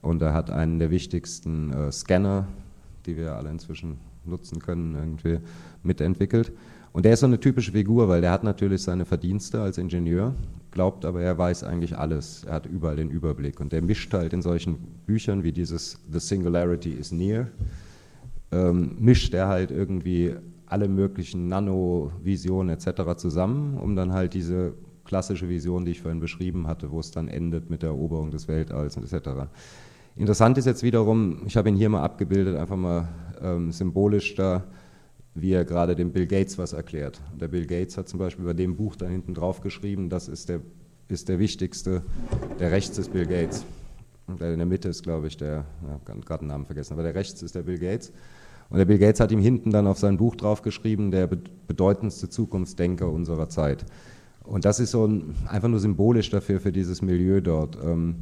Und er hat einen der wichtigsten äh, Scanner, die wir alle inzwischen nutzen können, irgendwie mitentwickelt. Und der ist so eine typische Figur, weil der hat natürlich seine Verdienste als Ingenieur, glaubt aber, er weiß eigentlich alles. Er hat überall den Überblick. Und der mischt halt in solchen Büchern wie dieses The Singularity is Near, ähm, mischt er halt irgendwie alle möglichen Nano-Visionen etc. zusammen, um dann halt diese klassische Vision, die ich vorhin beschrieben hatte, wo es dann endet mit der Eroberung des Weltalls etc. Interessant ist jetzt wiederum, ich habe ihn hier mal abgebildet, einfach mal ähm, symbolisch da, wie er gerade dem Bill Gates was erklärt. Und der Bill Gates hat zum Beispiel bei dem Buch da hinten drauf geschrieben, das ist der, ist der wichtigste, der rechts ist Bill Gates. Und in der Mitte ist, glaube ich, der, ja, gerade den Namen vergessen, aber der rechts ist der Bill Gates. Und der Bill Gates hat ihm hinten dann auf sein Buch draufgeschrieben, der bedeutendste Zukunftsdenker unserer Zeit. Und das ist so ein, einfach nur symbolisch dafür, für dieses Milieu dort. Ähm,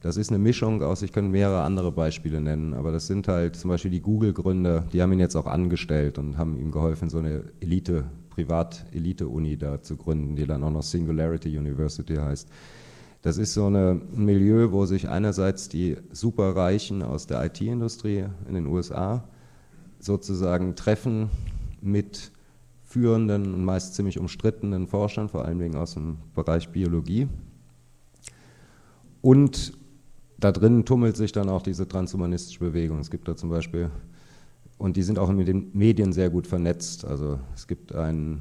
das ist eine Mischung aus, ich könnte mehrere andere Beispiele nennen, aber das sind halt zum Beispiel die Google-Gründer, die haben ihn jetzt auch angestellt und haben ihm geholfen, so eine Elite, Privat-Elite-Uni da zu gründen, die dann auch noch Singularity University heißt. Das ist so ein Milieu, wo sich einerseits die Superreichen aus der IT-Industrie in den USA sozusagen Treffen mit führenden und meist ziemlich umstrittenen Forschern, vor allem aus dem Bereich Biologie. Und da drin tummelt sich dann auch diese transhumanistische Bewegung. Es gibt da zum Beispiel, und die sind auch mit den Medien sehr gut vernetzt. Also es gibt einen,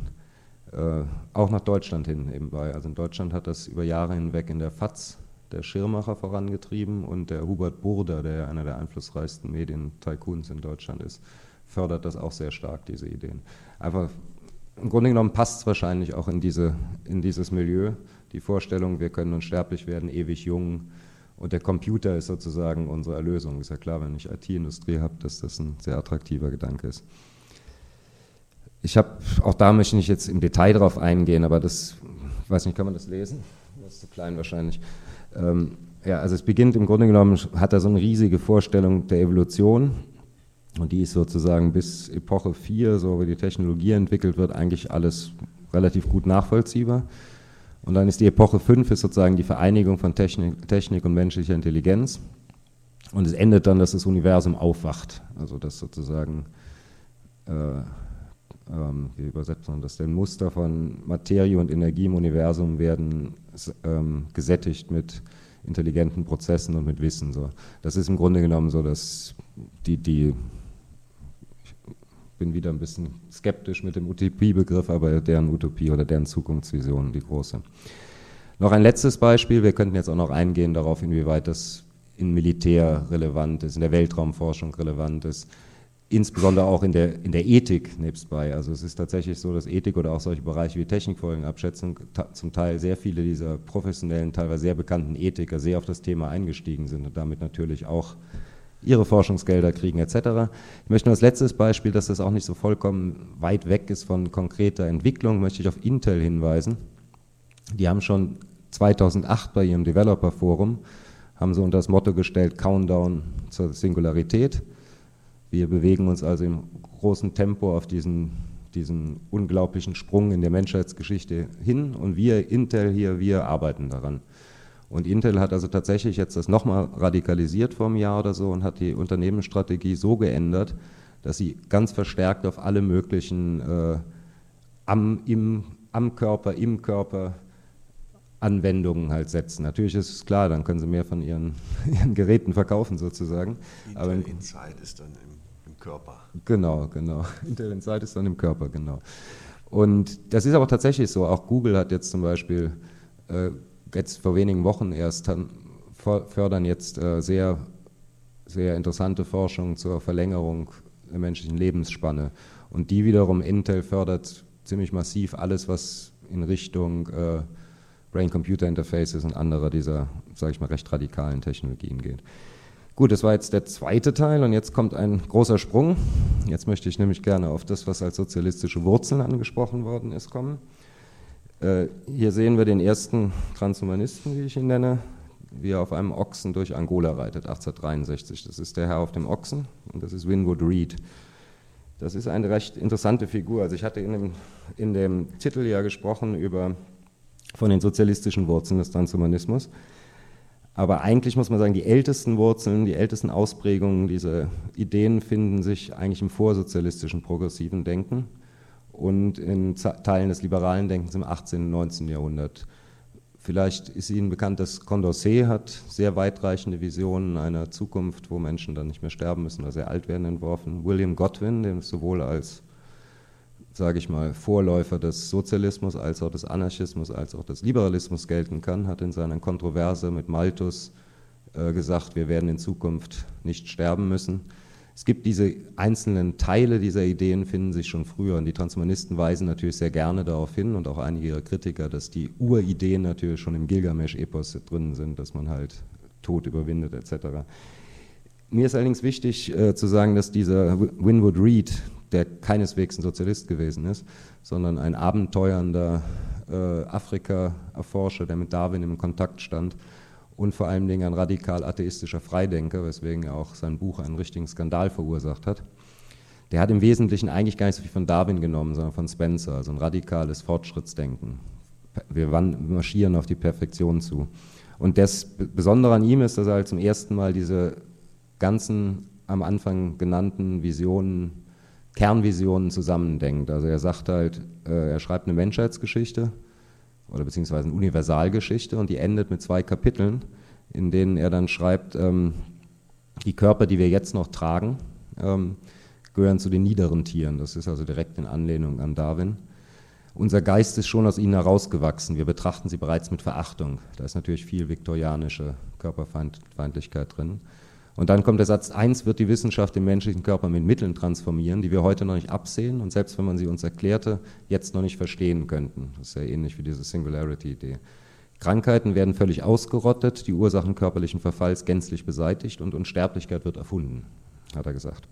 äh, auch nach Deutschland hin nebenbei. Also in Deutschland hat das über Jahre hinweg in der FAZ der Schirmacher vorangetrieben und der Hubert Burda, der einer der einflussreichsten Medien-Tycoons in Deutschland ist, fördert das auch sehr stark, diese Ideen. Einfach, im Grunde genommen passt es wahrscheinlich auch in, diese, in dieses Milieu, die Vorstellung, wir können unsterblich werden, ewig jung und der Computer ist sozusagen unsere Erlösung. Ist ja klar, wenn ich IT-Industrie habe, dass das ein sehr attraktiver Gedanke ist. Ich habe, auch da möchte ich nicht jetzt im Detail drauf eingehen, aber das, ich weiß nicht, kann man das lesen? Das ist zu klein wahrscheinlich. Ähm, ja, also es beginnt im Grunde genommen, hat er so eine riesige Vorstellung der Evolution Und die ist sozusagen bis Epoche 4, so wie die Technologie entwickelt wird, eigentlich alles relativ gut nachvollziehbar. Und dann ist die Epoche 5 ist sozusagen die Vereinigung von Technik, Technik und menschlicher Intelligenz. Und es endet dann, dass das Universum aufwacht. Also dass sozusagen, äh, ähm, wie übersetzt man das denn, Muster von Materie und Energie im Universum werden ähm, gesättigt mit intelligenten Prozessen und mit Wissen. So. Das ist im Grunde genommen so, dass die, die bin wieder ein bisschen skeptisch mit dem Utopiebegriff, aber deren Utopie oder deren Zukunftsvision, die große. Noch ein letztes Beispiel, wir könnten jetzt auch noch eingehen darauf, inwieweit das in Militär relevant ist, in der Weltraumforschung relevant ist, insbesondere auch in der, in der Ethik nebstbei. Also es ist tatsächlich so, dass Ethik oder auch solche Bereiche wie Technikfolgenabschätzung zum Teil sehr viele dieser professionellen, teilweise sehr bekannten Ethiker sehr auf das Thema eingestiegen sind und damit natürlich auch ihre Forschungsgelder kriegen etc. Ich möchte nur als letztes Beispiel, dass das auch nicht so vollkommen weit weg ist von konkreter Entwicklung, möchte ich auf Intel hinweisen. Die haben schon 2008 bei ihrem Developer Forum haben sie unter das Motto gestellt Countdown zur Singularität. Wir bewegen uns also im großen Tempo auf diesen, diesen unglaublichen Sprung in der Menschheitsgeschichte hin und wir Intel hier, wir arbeiten daran. Und Intel hat also tatsächlich jetzt das nochmal radikalisiert vor einem Jahr oder so und hat die Unternehmensstrategie so geändert, dass sie ganz verstärkt auf alle möglichen äh, am, im, am Körper, im Körper Anwendungen halt setzen. Natürlich ist es klar, dann können sie mehr von ihren, [LAUGHS] ihren Geräten verkaufen sozusagen. Intel Aber Insight ist dann im, im, Körper. Genau, genau. [LAUGHS] Intel Insight ist dann im Körper, genau. Und das ist aber tatsächlich so. Auch Google hat jetzt zum Beispiel äh, jetzt vor wenigen Wochen erst fördern jetzt äh, sehr, sehr interessante Forschung zur Verlängerung der menschlichen Lebensspanne. Und die wiederum, Intel fördert ziemlich massiv alles, was in Richtung äh, Brain-Computer-Interfaces und anderer dieser, sage ich mal, recht radikalen Technologien geht. Gut, das war jetzt der zweite Teil und jetzt kommt ein großer Sprung. Jetzt möchte ich nämlich gerne auf das, was als sozialistische Wurzeln angesprochen worden ist, kommen. Äh, hier sehen wir den ersten Transhumanisten, wie ich ihn nenne, wie er auf einem Ochsen durch Angola reitet, 1863. Das ist der Herr auf dem Ochsen und das ist Winwood Reed. Das ist eine recht interessante Figur. Also ich hatte in dem, in dem Titel ja gesprochen über von den sozialistischen Wurzeln des Transhumanismus. Aber eigentlich muss man sagen, die ältesten Wurzeln, die ältesten Ausprägungen dieser Ideen finden sich eigentlich im vorsozialistischen progressiven Denken und in Teilen des liberalen Denkens im 18. und 19. Jahrhundert. Vielleicht ist Ihnen bekannt, dass Condorcet hat sehr weitreichende Visionen einer Zukunft, wo Menschen dann nicht mehr sterben müssen oder sehr alt werden, entworfen. William Godwin, der sowohl als, sage ich mal, Vorläufer des Sozialismus als auch des Anarchismus als auch des Liberalismus gelten kann, hat in seiner Kontroverse mit Malthus äh, gesagt, wir werden in Zukunft nicht sterben müssen. Es gibt diese einzelnen Teile dieser Ideen, finden sich schon früher. Und die Transhumanisten weisen natürlich sehr gerne darauf hin und auch einige ihrer Kritiker, dass die Urideen natürlich schon im Gilgamesch-Epos drin sind, dass man halt Tod überwindet etc. Mir ist allerdings wichtig äh, zu sagen, dass dieser Winwood Reed, der keineswegs ein Sozialist gewesen ist, sondern ein abenteuernder äh, Afrika-Erforscher, der mit Darwin im Kontakt stand, und vor allen Dingen ein radikal atheistischer Freidenker, weswegen er auch sein Buch einen richtigen Skandal verursacht hat. Der hat im Wesentlichen eigentlich gar nicht so viel von Darwin genommen, sondern von Spencer, also ein radikales Fortschrittsdenken. Wir marschieren auf die Perfektion zu. Und das Besondere an ihm ist, dass er halt zum ersten Mal diese ganzen am Anfang genannten Visionen, Kernvisionen zusammendenkt. Also er sagt halt, äh, er schreibt eine Menschheitsgeschichte, oder beziehungsweise eine Universalgeschichte und die endet mit zwei Kapiteln, in denen er dann schreibt, ähm, die Körper, die wir jetzt noch tragen, ähm, gehören zu den niederen Tieren. Das ist also direkt in Anlehnung an Darwin. Unser Geist ist schon aus ihnen herausgewachsen. Wir betrachten sie bereits mit Verachtung. Da ist natürlich viel viktorianische Körperfeindlichkeit drin. Und dann kommt der Satz, eins wird die Wissenschaft den menschlichen Körper mit Mitteln transformieren, die wir heute noch nicht absehen und selbst wenn man sie uns erklärte, jetzt noch nicht verstehen könnten. Das ist ja ähnlich wie diese Singularity-Idee. Krankheiten werden völlig ausgerottet, die Ursachen körperlichen Verfalls gänzlich beseitigt und Unsterblichkeit wird erfunden, hat er gesagt.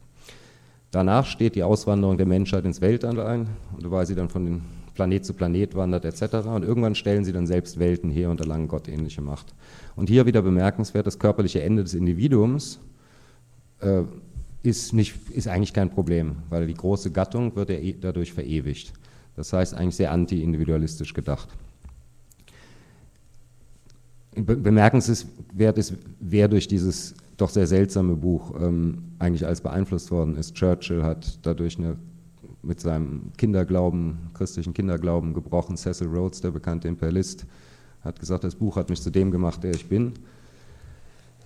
Danach steht die Auswanderung der Menschheit ins Weltall ein, weil sie dann von Planet zu Planet wandert etc. Und irgendwann stellen sie dann selbst Welten her und erlangen gottähnliche Macht. Und hier wieder bemerkenswert, das körperliche Ende des Individuums äh, ist, nicht, ist eigentlich kein Problem, weil die große Gattung wird ja eh dadurch verewigt. Das heißt eigentlich sehr anti-individualistisch gedacht. Bemerkenswert ist, wer durch dieses doch sehr seltsame Buch ähm, eigentlich als beeinflusst worden ist. Churchill hat dadurch eine, mit seinem Kinderglauben, christlichen Kinderglauben gebrochen. Cecil Rhodes, der bekannte Imperialist, hat gesagt, das Buch hat mich zu dem gemacht, der ich bin.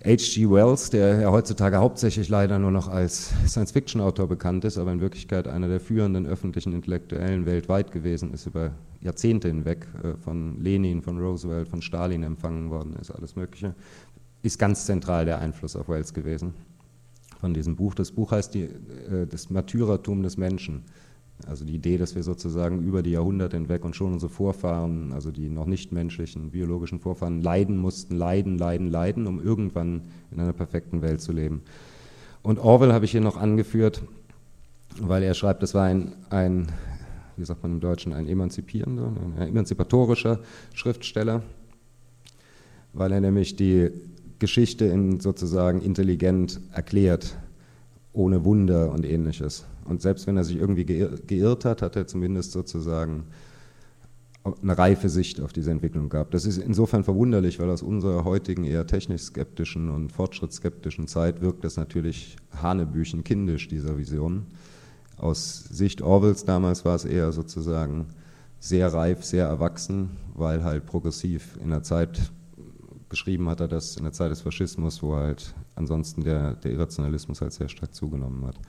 H.G. Wells, der ja heutzutage hauptsächlich leider nur noch als Science-Fiction-Autor bekannt ist, aber in Wirklichkeit einer der führenden öffentlichen Intellektuellen weltweit gewesen ist, über Jahrzehnte hinweg äh, von Lenin, von Roosevelt, von Stalin empfangen worden ist, alles Mögliche, ist ganz zentral der Einfluss auf Wells gewesen von diesem Buch. Das Buch heißt die, äh, Das Martyrertum des Menschen. Also die Idee, dass wir sozusagen über die Jahrhunderte hinweg und schon unsere Vorfahren, also die noch nicht menschlichen, biologischen Vorfahren, leiden mussten, leiden, leiden, leiden, um irgendwann in einer perfekten Welt zu leben. Und Orwell habe ich hier noch angeführt, weil er schreibt, das war ein, ein wie sagt man im Deutschen, ein emanzipierender, ein emanzipatorischer Schriftsteller, weil er nämlich die Geschichte in sozusagen intelligent erklärt, ohne Wunder und ähnliches. Und selbst wenn er sich irgendwie geirrt hat, hat er zumindest sozusagen eine reife Sicht auf diese Entwicklung gehabt. Das ist insofern verwunderlich, weil aus unserer heutigen eher technisch-skeptischen und fortschrittsskeptischen Zeit wirkt das natürlich hanebüchen kindisch, dieser Vision. Aus Sicht Orwells damals war es eher sozusagen sehr reif, sehr erwachsen, weil halt progressiv in der Zeit geschrieben hat er das in der Zeit des Faschismus, wo halt ansonsten der, der Irrationalismus halt sehr stark zugenommen hat.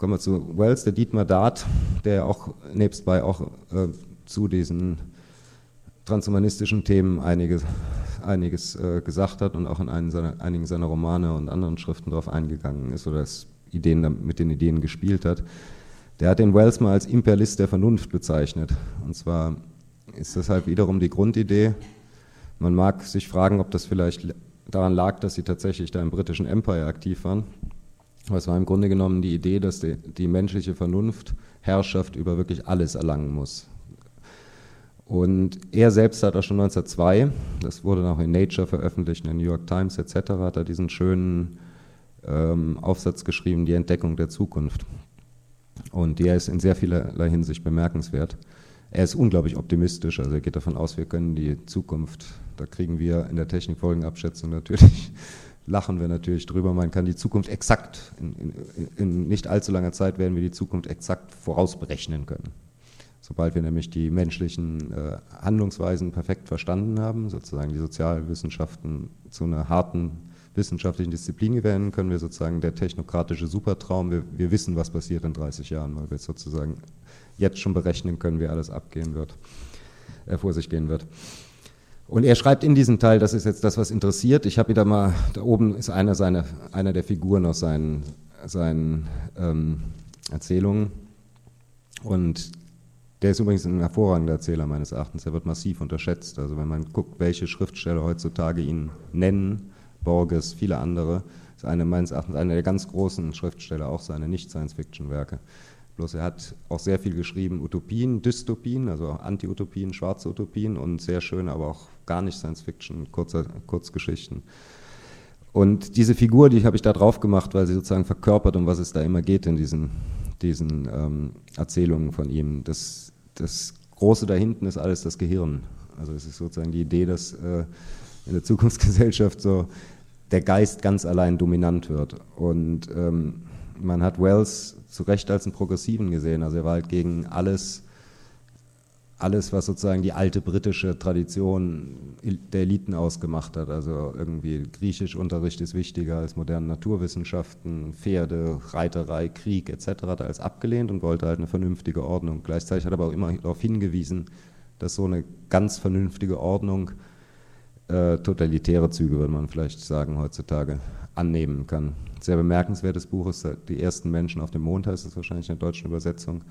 Kommen wir zu Wells, der Dietmar Dart, der auch nebstbei auch äh, zu diesen transhumanistischen Themen einiges, einiges äh, gesagt hat und auch in seiner, einigen seiner Romane und anderen Schriften darauf eingegangen ist oder Ideen, mit den Ideen gespielt hat. Der hat den Wells mal als Imperialist der Vernunft bezeichnet. Und zwar ist das halt wiederum die Grundidee. Man mag sich fragen, ob das vielleicht daran lag, dass sie tatsächlich da im britischen Empire aktiv waren. Es war im Grunde genommen die Idee, dass die, die menschliche Vernunft Herrschaft über wirklich alles erlangen muss. Und er selbst hat auch schon 1902, das wurde auch in Nature veröffentlicht, in der New York Times etc., hat er diesen schönen ähm, Aufsatz geschrieben, die Entdeckung der Zukunft. Und der ist in sehr vielerlei Hinsicht bemerkenswert. Er ist unglaublich optimistisch, also er geht davon aus, wir können die Zukunft, da kriegen wir in der Technikfolgenabschätzung natürlich lachen wir natürlich drüber. Man kann die Zukunft exakt, in, in, in, nicht allzu langer Zeit werden wir die Zukunft exakt vorausberechnen können. Sobald wir nämlich die menschlichen äh, Handlungsweisen perfekt verstanden haben, sozusagen die Sozialwissenschaften zu einer harten wissenschaftlichen Disziplin gewähren, können wir sozusagen der technokratische Supertraum, wir, wir wissen, was passiert in 30 Jahren, weil wir sozusagen jetzt schon berechnen können, wie alles abgehen wird, äh, vor sich gehen wird. Und er schreibt in diesem Teil, das ist jetzt das, was interessiert. Ich habe wieder mal, da oben ist einer, seine, einer der Figuren aus seinen, seinen ähm, Erzählungen. Und der ist übrigens ein hervorragender Erzähler meines Erachtens. Er wird massiv unterschätzt. Also wenn man guckt, welche Schriftsteller heutzutage ihn nennen, Borges, viele andere, ist einer meines Erachtens einer der ganz großen Schriftsteller, auch seine Nicht-Science-Fiction-Werke. Bloß er hat auch sehr viel geschrieben, Utopien, Dystopien, also Anti-Utopien, schwarze Utopien und sehr schöne, aber auch gar nicht Science-Fiction, Kurzgeschichten. Und diese Figur, die habe ich da drauf gemacht, weil sie sozusagen verkörpert, um was es da immer geht in diesen, diesen ähm, Erzählungen von ihm. Das, das Große da hinten ist alles das Gehirn. Also es ist sozusagen die Idee, dass äh, in der Zukunftsgesellschaft so der Geist ganz allein dominant wird. Und ähm, man hat Wells zu Recht als einen Progressiven gesehen. Also er war halt gegen alles, alles, was sozusagen die alte britische Tradition der Eliten ausgemacht hat. Also irgendwie Griechischunterricht ist wichtiger als moderne Naturwissenschaften, Pferde, Reiterei, Krieg etc. hat er als abgelehnt und wollte halt eine vernünftige Ordnung. Gleichzeitig hat er aber auch immer darauf hingewiesen, dass so eine ganz vernünftige Ordnung äh, totalitäre Züge, würde man vielleicht sagen, heutzutage annehmen kann sehr bemerkenswertes Buch ist Die ersten Menschen auf dem Mond, heißt es wahrscheinlich in der deutschen Übersetzung.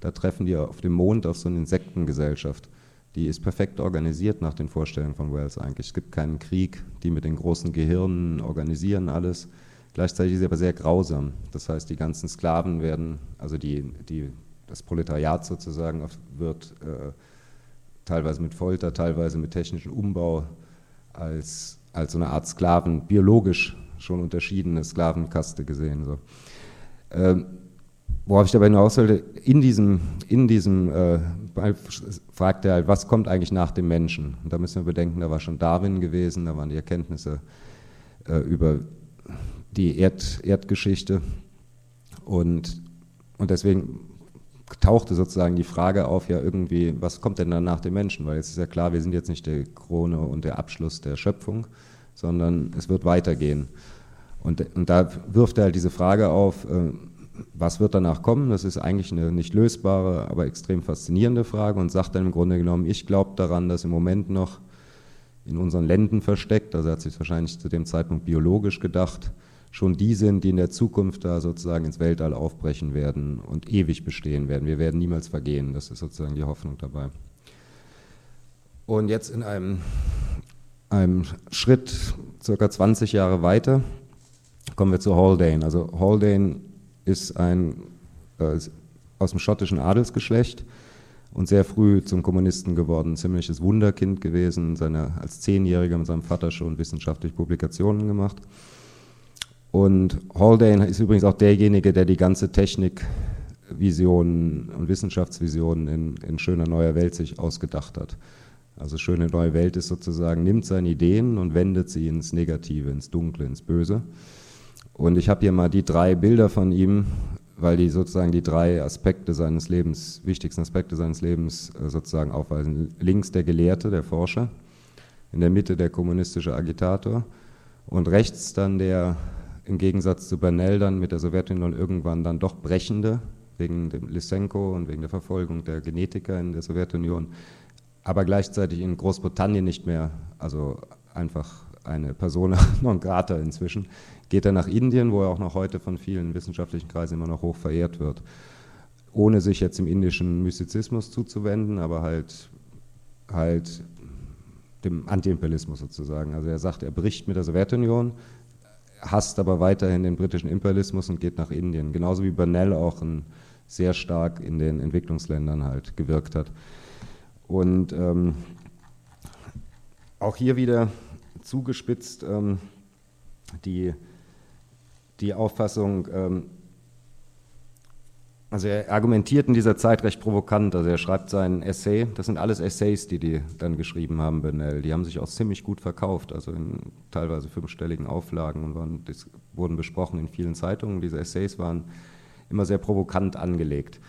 Da treffen die auf dem Mond auf so eine Insektengesellschaft. Die ist perfekt organisiert nach den Vorstellungen von Wells eigentlich. Es gibt keinen Krieg, die mit den großen Gehirnen organisieren alles. Gleichzeitig ist sie aber sehr grausam. Das heißt, die ganzen Sklaven werden, also die, die, das Proletariat sozusagen wird äh, teilweise mit Folter, teilweise mit technischem Umbau als, als so eine Art Sklaven biologisch schon unterschiedene Sklavenkaste gesehen. So. Ähm, worauf ich dabei hinaus wollte, in diesem, in diesem äh, fragt er halt, was kommt eigentlich nach dem Menschen? Und da müssen wir bedenken, da war schon Darwin gewesen, da waren die Erkenntnisse äh, über die Erd, Erdgeschichte und, und deswegen tauchte sozusagen die Frage auf, ja irgendwie, was kommt denn dann nach dem Menschen? Weil jetzt ist ja klar, wir sind jetzt nicht der Krone und der Abschluss der Schöpfung, sondern es wird weitergehen. Und, und da wirft er halt diese Frage auf, äh, was wird danach kommen? Das ist eigentlich eine nicht lösbare, aber extrem faszinierende Frage und sagt dann im Grunde genommen, ich glaube daran, dass im Moment noch in unseren Länden versteckt, also er hat sich wahrscheinlich zu dem Zeitpunkt biologisch gedacht, schon die sind, die in der Zukunft da sozusagen ins Weltall aufbrechen werden und ewig bestehen werden. Wir werden niemals vergehen, das ist sozusagen die Hoffnung dabei. Und jetzt in einem, einem Schritt circa 20 Jahre weiter kommen wir zu Haldane. Also Haldane ist ein äh, aus dem schottischen Adelsgeschlecht und sehr früh zum Kommunisten geworden, ein ziemliches Wunderkind gewesen, seine, als Zehnjähriger mit seinem Vater schon wissenschaftliche Publikationen gemacht. Und Haldane ist übrigens auch derjenige, der die ganze Technikvision und Wissenschaftsvision in, in Schöner Neuer Welt sich ausgedacht hat. Also Schöne Neue Welt ist sozusagen, nimmt seine Ideen und wendet sie ins Negative, ins Dunkle, ins Böse. Und ich habe hier mal die drei Bilder von ihm, weil die sozusagen die drei Aspekte seines Lebens, wichtigsten Aspekte seines Lebens äh, sozusagen aufweisen. Links der Gelehrte, der Forscher, in der Mitte der kommunistische Agitator und rechts dann der im Gegensatz zu Bernal dann mit der Sowjetunion irgendwann dann doch brechende, wegen dem Lysenko und wegen der Verfolgung der Genetiker in der Sowjetunion, aber gleichzeitig in Großbritannien nicht mehr, also einfach eine Persona [LAUGHS] non grata inzwischen, geht er nach Indien, wo er auch noch heute von vielen wissenschaftlichen Kreisen immer noch hoch verehrt wird, ohne sich jetzt im indischen Mystizismus zuzuwenden, aber halt, halt dem Antiimperialismus sozusagen. Also er sagt, er bricht mit der Sowjetunion, hasst aber weiterhin den britischen Imperialismus und geht nach Indien. Genauso wie Bernal auch ein, sehr stark in den Entwicklungsländern halt gewirkt hat. Und ähm, auch hier wieder zugespitzt ähm, die, die Auffassung, ähm, also er argumentiert in dieser Zeit recht provokant, also er schreibt seinen Essay, das sind alles Essays, die die dann geschrieben haben, Benell, die haben sich auch ziemlich gut verkauft, also in teilweise fünfstelligen Auflagen und waren, wurden besprochen in vielen Zeitungen. Diese Essays waren immer sehr provokant angelegt.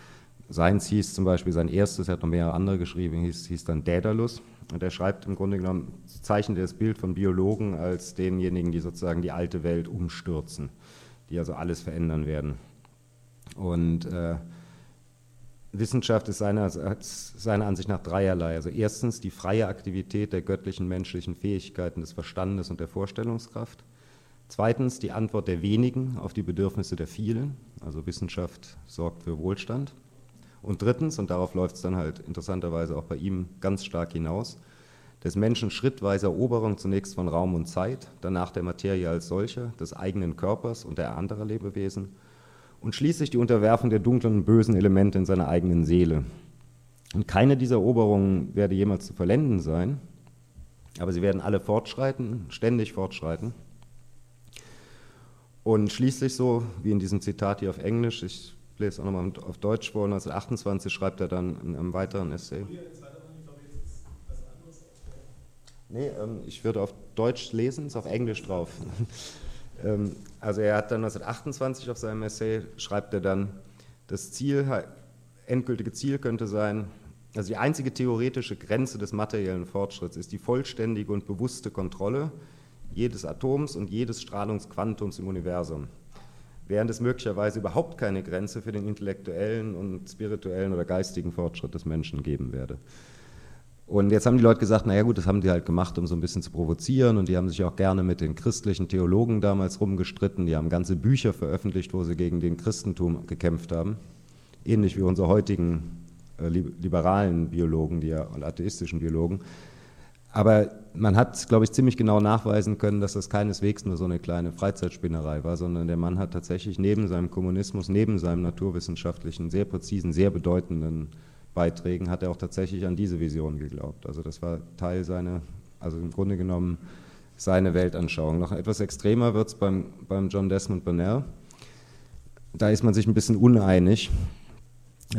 Seins hieß zum Beispiel, sein erstes, er hat noch mehrere andere geschrieben, hieß, hieß dann Daedalus. Und er schreibt im Grunde genommen, zeichnet das Bild von Biologen als denjenigen, die sozusagen die alte Welt umstürzen, die also alles verändern werden. Und äh, Wissenschaft ist seiner, seiner Ansicht nach dreierlei. Also erstens die freie Aktivität der göttlichen menschlichen Fähigkeiten des Verstandes und der Vorstellungskraft. Zweitens die Antwort der wenigen auf die Bedürfnisse der vielen. Also Wissenschaft sorgt für Wohlstand. Und drittens, und darauf läuft es dann halt interessanterweise auch bei ihm ganz stark hinaus, des Menschen schrittweise Eroberung zunächst von Raum und Zeit, danach der Materie als solche, des eigenen Körpers und der anderer Lebewesen und schließlich die Unterwerfung der dunklen und bösen Elemente in seiner eigenen Seele. Und keine dieser Eroberungen werde jemals zu vollenden sein, aber sie werden alle fortschreiten, ständig fortschreiten. Und schließlich so, wie in diesem Zitat hier auf Englisch, ich lese auch nochmal auf Deutsch vor, 1928 schreibt er dann in einem weiteren Essay. Nee, ähm, ich würde auf Deutsch lesen, ist auf Englisch drauf. [LAUGHS] Ähm, also er hat dann 1928 auf seinem Essay, schreibt er dann, das Ziel, endgültige Ziel könnte sein, also die einzige theoretische Grenze des materiellen Fortschritts ist die vollständige und bewusste Kontrolle jedes Atoms und jedes Strahlungsquantums im Universum, während es möglicherweise überhaupt keine Grenze für den intellektuellen und spirituellen oder geistigen Fortschritt des Menschen geben werde. Und jetzt haben die Leute gesagt, naja gut, das haben die halt gemacht, um so ein bisschen zu provozieren und die haben sich auch gerne mit den christlichen Theologen damals rumgestritten, die haben ganze Bücher veröffentlicht, wo sie gegen den Christentum gekämpft haben, ähnlich wie unsere heutigen äh, liberalen Biologen die ja, und atheistischen Biologen. Aber man hat, glaube ich, ziemlich genau nachweisen können, dass das keineswegs nur so eine kleine Freizeitspinnerei war, sondern der Mann hat tatsächlich neben seinem Kommunismus, neben seinem naturwissenschaftlichen, sehr präzisen, sehr bedeutenden Beiträgen hat er auch tatsächlich an diese Vision geglaubt. Also das war Teil seiner, also im Grunde genommen seine Weltanschauung. Noch etwas extremer wird es beim, beim John Desmond Bernal. Da ist man sich ein bisschen uneinig.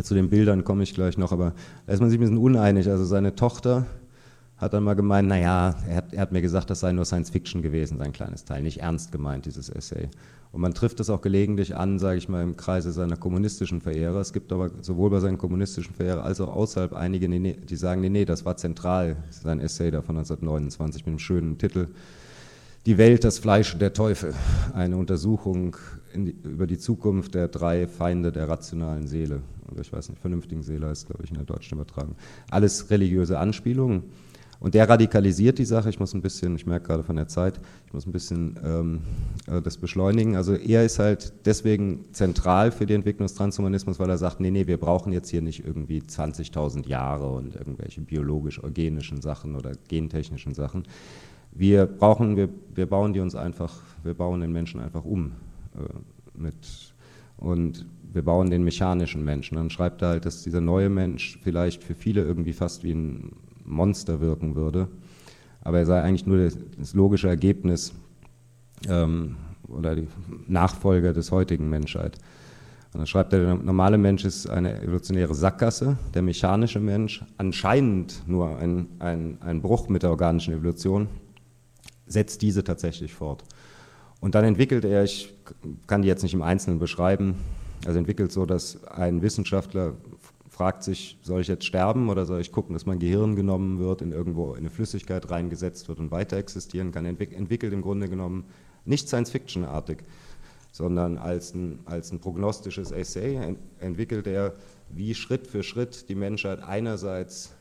Zu den Bildern komme ich gleich noch, aber da ist man sich ein bisschen uneinig. Also seine Tochter hat dann mal gemeint, naja, er hat, er hat mir gesagt, das sei nur Science Fiction gewesen, sein kleines Teil, nicht ernst gemeint, dieses Essay. Und man trifft das auch gelegentlich an, sage ich mal, im Kreise seiner kommunistischen Verehrer. Es gibt aber sowohl bei seinen kommunistischen Verehrern als auch außerhalb einige, die sagen, nee, nee, das war zentral, sein Essay da von 1929 mit dem schönen Titel Die Welt, das Fleisch der Teufel. Eine Untersuchung die, über die Zukunft der drei Feinde der rationalen Seele. Oder ich weiß nicht, vernünftigen Seele heißt, glaube ich, in der deutschen Übertragung. Alles religiöse Anspielungen. Und der radikalisiert die Sache. Ich muss ein bisschen, ich merke gerade von der Zeit, ich muss ein bisschen ähm, äh, das beschleunigen. Also er ist halt deswegen zentral für die Entwicklung des Transhumanismus, weil er sagt, nee, nee, wir brauchen jetzt hier nicht irgendwie 20.000 Jahre und irgendwelche biologisch-eugenischen Sachen oder gentechnischen Sachen. Wir brauchen, wir, wir bauen die uns einfach, wir bauen den Menschen einfach um äh, mit und wir bauen den mechanischen Menschen. Dann schreibt er halt, dass dieser neue Mensch vielleicht für viele irgendwie fast wie ein Monster wirken würde. Aber er sei eigentlich nur das, logische Ergebnis ähm, oder die Nachfolger des heutigen Menschheit. Und dann schreibt er, der normale Mensch ist eine evolutionäre Sackgasse, der mechanische Mensch anscheinend nur ein, ein, ein Bruch mit der organischen Evolution, setzt diese tatsächlich fort. Und dann entwickelt er, ich kann die jetzt nicht im Einzelnen beschreiben, also entwickelt so, dass ein Wissenschaftler fragt sich, soll ich jetzt sterben oder soll ich gucken, dass mein Gehirn genommen wird, in irgendwo in eine Flüssigkeit reingesetzt wird und weiter existieren kann, entwickelt im Grunde genommen nicht Science-Fiction-artig, sondern als ein, als ein prognostisches Essay entwickelt er, wie Schritt für Schritt die Menschheit einerseits,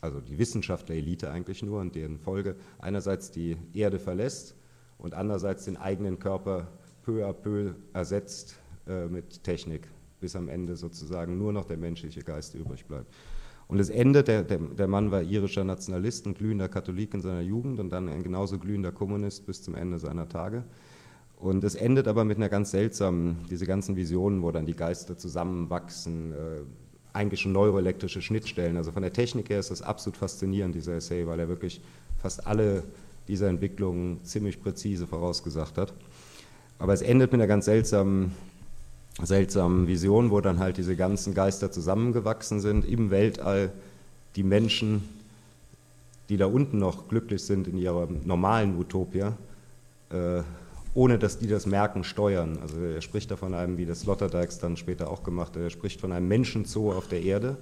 also die Wissenschaftler-Elite eigentlich nur und deren Folge, einerseits die Erde verlässt und andererseits den eigenen Körper peu à peu ersetzt äh, mit Technik bis am Ende sozusagen nur noch der menschliche Geist übrig bleibt. Und es endet, der, der, der, Mann war irischer Nationalist und glühender Katholik in seiner Jugend und dann ein genauso glühender Kommunist bis zum Ende seiner Tage. Und es endet aber mit einer ganz seltsamen, diese ganzen Visionen, wo dann die Geister zusammenwachsen, äh, eigentlich schon neuroelektrische Schnittstellen. Also von der Technik her ist das absolut faszinierend, dieser Essay, weil er wirklich fast alle dieser Entwicklungen ziemlich präzise vorausgesagt hat. Aber es endet mit einer ganz seltsamen seltsamen Vision, wo dann halt diese ganzen Geister zusammengewachsen sind im Weltall, die Menschen, die da unten noch glücklich sind in ihrer normalen Utopia, äh, ohne dass die das merken, steuern. Also er spricht da von einem, wie das Lotterdijks dann später auch gemacht hat, er spricht von einem Menschenzoo auf der Erde,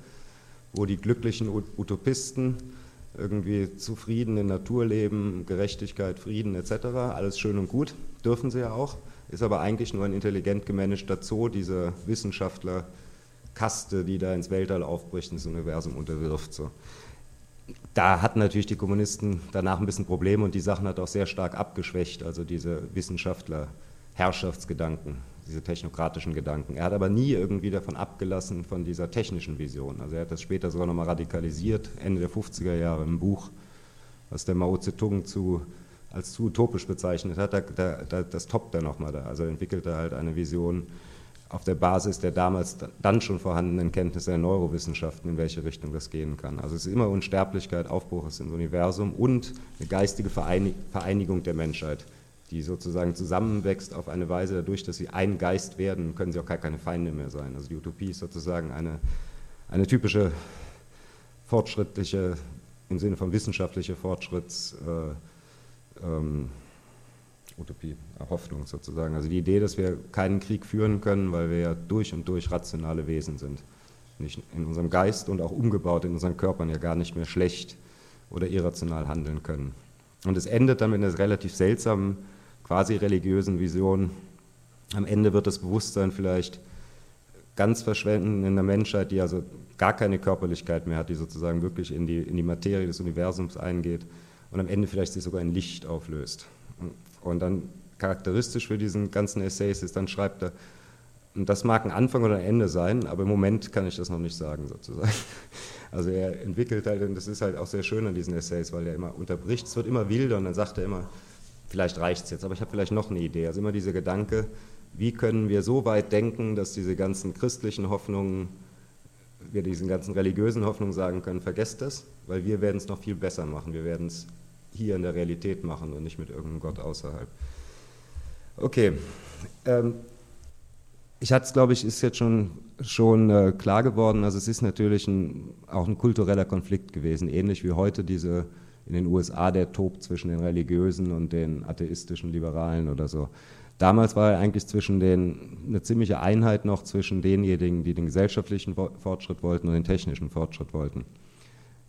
wo die glücklichen Utopisten irgendwie zufrieden in Natur leben, Gerechtigkeit, Frieden etc., alles schön und gut, dürfen sie ja auch ist aber eigentlich nur ein intelligent gemanagter Zoo dieser Wissenschaftler-Kaste, die da ins Weltall aufbricht, ins Universum unterwirft. So. Da hatten natürlich die Kommunisten danach ein bisschen Probleme und die Sachen hat auch sehr stark abgeschwächt, also diese Wissenschaftler-Herrschaftsgedanken, diese technokratischen Gedanken. Er hat aber nie irgendwie davon abgelassen, von dieser technischen Vision. Also er hat das später sogar nochmal radikalisiert, Ende der 50er Jahre im Buch, was der Mao Zedong zu als zu utopisch bezeichnet hat, da, da, das toppt er nochmal da. Also entwickelt er halt eine Vision auf der Basis der damals dann schon vorhandenen Kenntnisse der Neurowissenschaften, in welche Richtung das gehen kann. Also es ist immer Unsterblichkeit, Aufbruch ins Universum und eine geistige Vereinigung der Menschheit, die sozusagen zusammenwächst auf eine Weise, dadurch, dass sie ein Geist werden, können sie auch gar keine Feinde mehr sein. Also die Utopie ist sozusagen eine, eine typische fortschrittliche, im Sinne von wissenschaftlicher Fortschritts- äh, ähm, Utopie, Hoffnung sozusagen. Also die Idee, dass wir keinen Krieg führen können, weil wir ja durch und durch rationale Wesen sind. Nicht in unserem Geist und auch umgebaut in unseren Körpern ja gar nicht mehr schlecht oder irrational handeln können. Und es endet dann mit einer relativ seltsamen, quasi religiösen Vision. Am Ende wird das Bewusstsein vielleicht ganz verschwenden in der Menschheit, die also gar keine Körperlichkeit mehr hat, die sozusagen wirklich in die, in die Materie des Universums eingeht und am Ende vielleicht sich sogar in Licht auflöst. Und dann charakteristisch für diesen ganzen Essays ist, dann schreibt er, und das mag ein Anfang oder ein Ende sein, aber im Moment kann ich das noch nicht sagen, sozusagen. [LAUGHS] Also er entwickelt halt, und das ist halt auch sehr schön an diesen Essays, weil er immer unterbricht, es wird immer wilder und dann sagt er immer, vielleicht reicht es jetzt, aber ich habe vielleicht noch eine Idee. Also immer dieser Gedanke, wie können wir so weit denken, dass diese ganzen christlichen Hoffnungen, wir diesen ganzen religiösen Hoffnungen sagen können, vergesst das, weil wir werden es noch viel besser machen. Wir werden es hier in der Realität machen und nicht mit irgendeinem Gott außerhalb. Okay. Ähm, ich hatte es, glaube ich, ist jetzt schon, schon äh, klar geworden. Also es ist natürlich ein, auch ein kultureller Konflikt gewesen, ähnlich wie heute diese in den USA der tobt zwischen den religiösen und den atheistischen Liberalen oder so. Damals war eigentlich zwischen den eine ziemliche Einheit noch zwischen denjenigen, die den gesellschaftlichen Fortschritt wollten und den technischen Fortschritt wollten.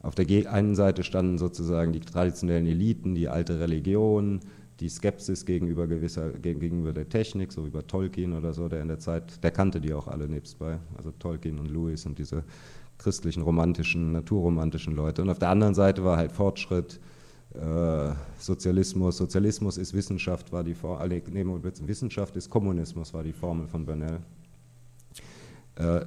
Auf der einen Seite standen sozusagen die traditionellen Eliten, die alte Religion, die Skepsis gegenüber, gewisser, gegenüber der Technik, so wie bei Tolkien oder so, der in der Zeit, der kannte die auch alle nebstbei, also Tolkien und Lewis und diese christlichen, romantischen, naturromantischen Leute. Und auf der anderen Seite war halt Fortschritt, äh, Sozialismus. Sozialismus ist Wissenschaft, war die Formel, nee, Wissenschaft ist Kommunismus, war die Formel von Bernal. Äh,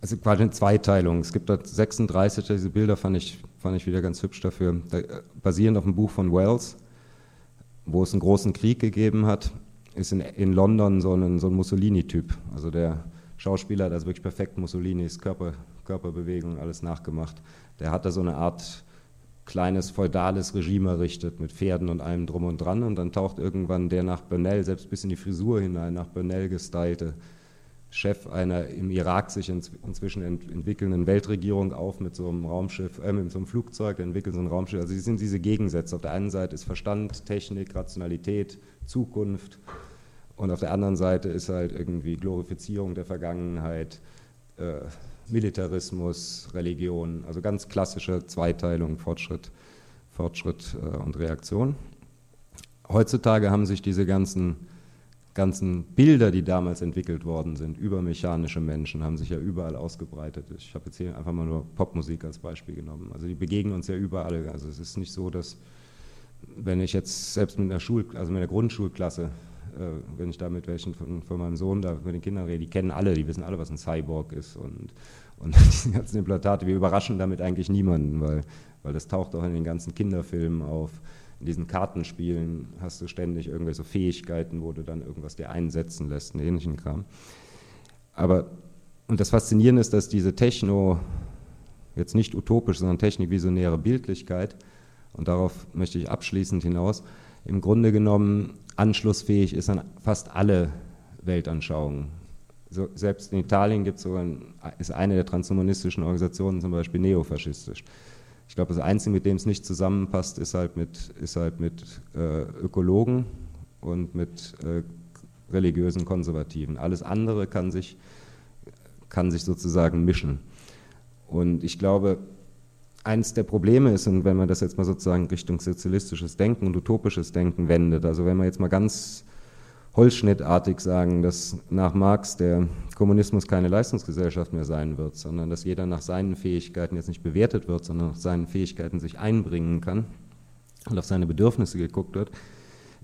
also quasi eine Zweiteilung. Es gibt dort 36, diese Bilder fand ich, fand ich wieder ganz hübsch dafür, da, äh, basierend auf einem Buch von Wells, wo es einen großen Krieg gegeben hat, ist in, in London so ein, so ein Mussolini-Typ. Also der Schauspieler hat also wirklich perfekt Mussolinis Körper, Körperbewegung alles nachgemacht. Der hat da so eine Art kleines feudales Regime errichtet mit Pferden und allem drum und dran und dann taucht irgendwann der nach Bernal, selbst bis in die Frisur hinein, nach Bernal gestylte Chef einer im Irak sich inzwischen entwickelnden Weltregierung auf mit so einem Raumschiff, äh, mit so einem Flugzeug, der entwickelt so ein Raumschiff. Also sie sind diese Gegensätze. Auf der einen Seite ist Verstand, Technik, Rationalität, Zukunft und auf der anderen Seite ist halt irgendwie Glorifizierung der Vergangenheit, äh, Militarismus, Religion, also ganz klassische Zweiteilung, Fortschritt, Fortschritt äh, und Reaktion. Heutzutage haben sich diese ganzen, ganzen Bilder, die damals entwickelt worden sind, über mechanische Menschen, haben sich ja überall ausgebreitet. Ich habe jetzt hier einfach mal nur Popmusik als Beispiel genommen. Also die begegnen uns ja überall. Also es ist nicht so, dass wenn ich jetzt selbst mit einer Schul, also mit einer Grundschulklasse äh, wenn ich da mit welchen von, von, meinem Sohn, da mit den Kindern rede, die kennen alle, die wissen alle, was ein Cyborg ist und, und [LAUGHS] diese ganzen Implantate, wir überraschen damit eigentlich niemanden, weil, weil das taucht auch in den ganzen Kinderfilmen auf. In diesen Kartenspielen hast du ständig irgendwelche Fähigkeiten, wo du dann irgendwas dir einsetzen lässt, einen ähnlichen Kram. Aber, und das Faszinierende ist, dass diese Techno, jetzt nicht utopisch, sondern technikvisionäre Bildlichkeit, und darauf möchte ich abschließend hinaus, im Grunde genommen anschlussfähig ist an fast alle Weltanschauungen. So, selbst in Italien gibt so ein, ist eine der transhumanistischen Organisationen zum Beispiel neofaschistisch. Ich glaube, das Einzige, mit dem es nicht zusammenpasst, ist halt mit, ist halt mit äh, Ökologen und mit äh, religiösen Konservativen. Alles andere kann sich, kann sich sozusagen mischen. Und ich glaube, eines der Probleme ist, und wenn man das jetzt mal sozusagen Richtung sozialistisches Denken und utopisches Denken wendet, also wenn man jetzt mal ganz holzschnittartig sagen, dass nach Marx der Kommunismus keine Leistungsgesellschaft mehr sein wird, sondern dass jeder nach seinen Fähigkeiten jetzt nicht bewertet wird, sondern nach seinen Fähigkeiten sich einbringen kann und auf seine Bedürfnisse geguckt wird,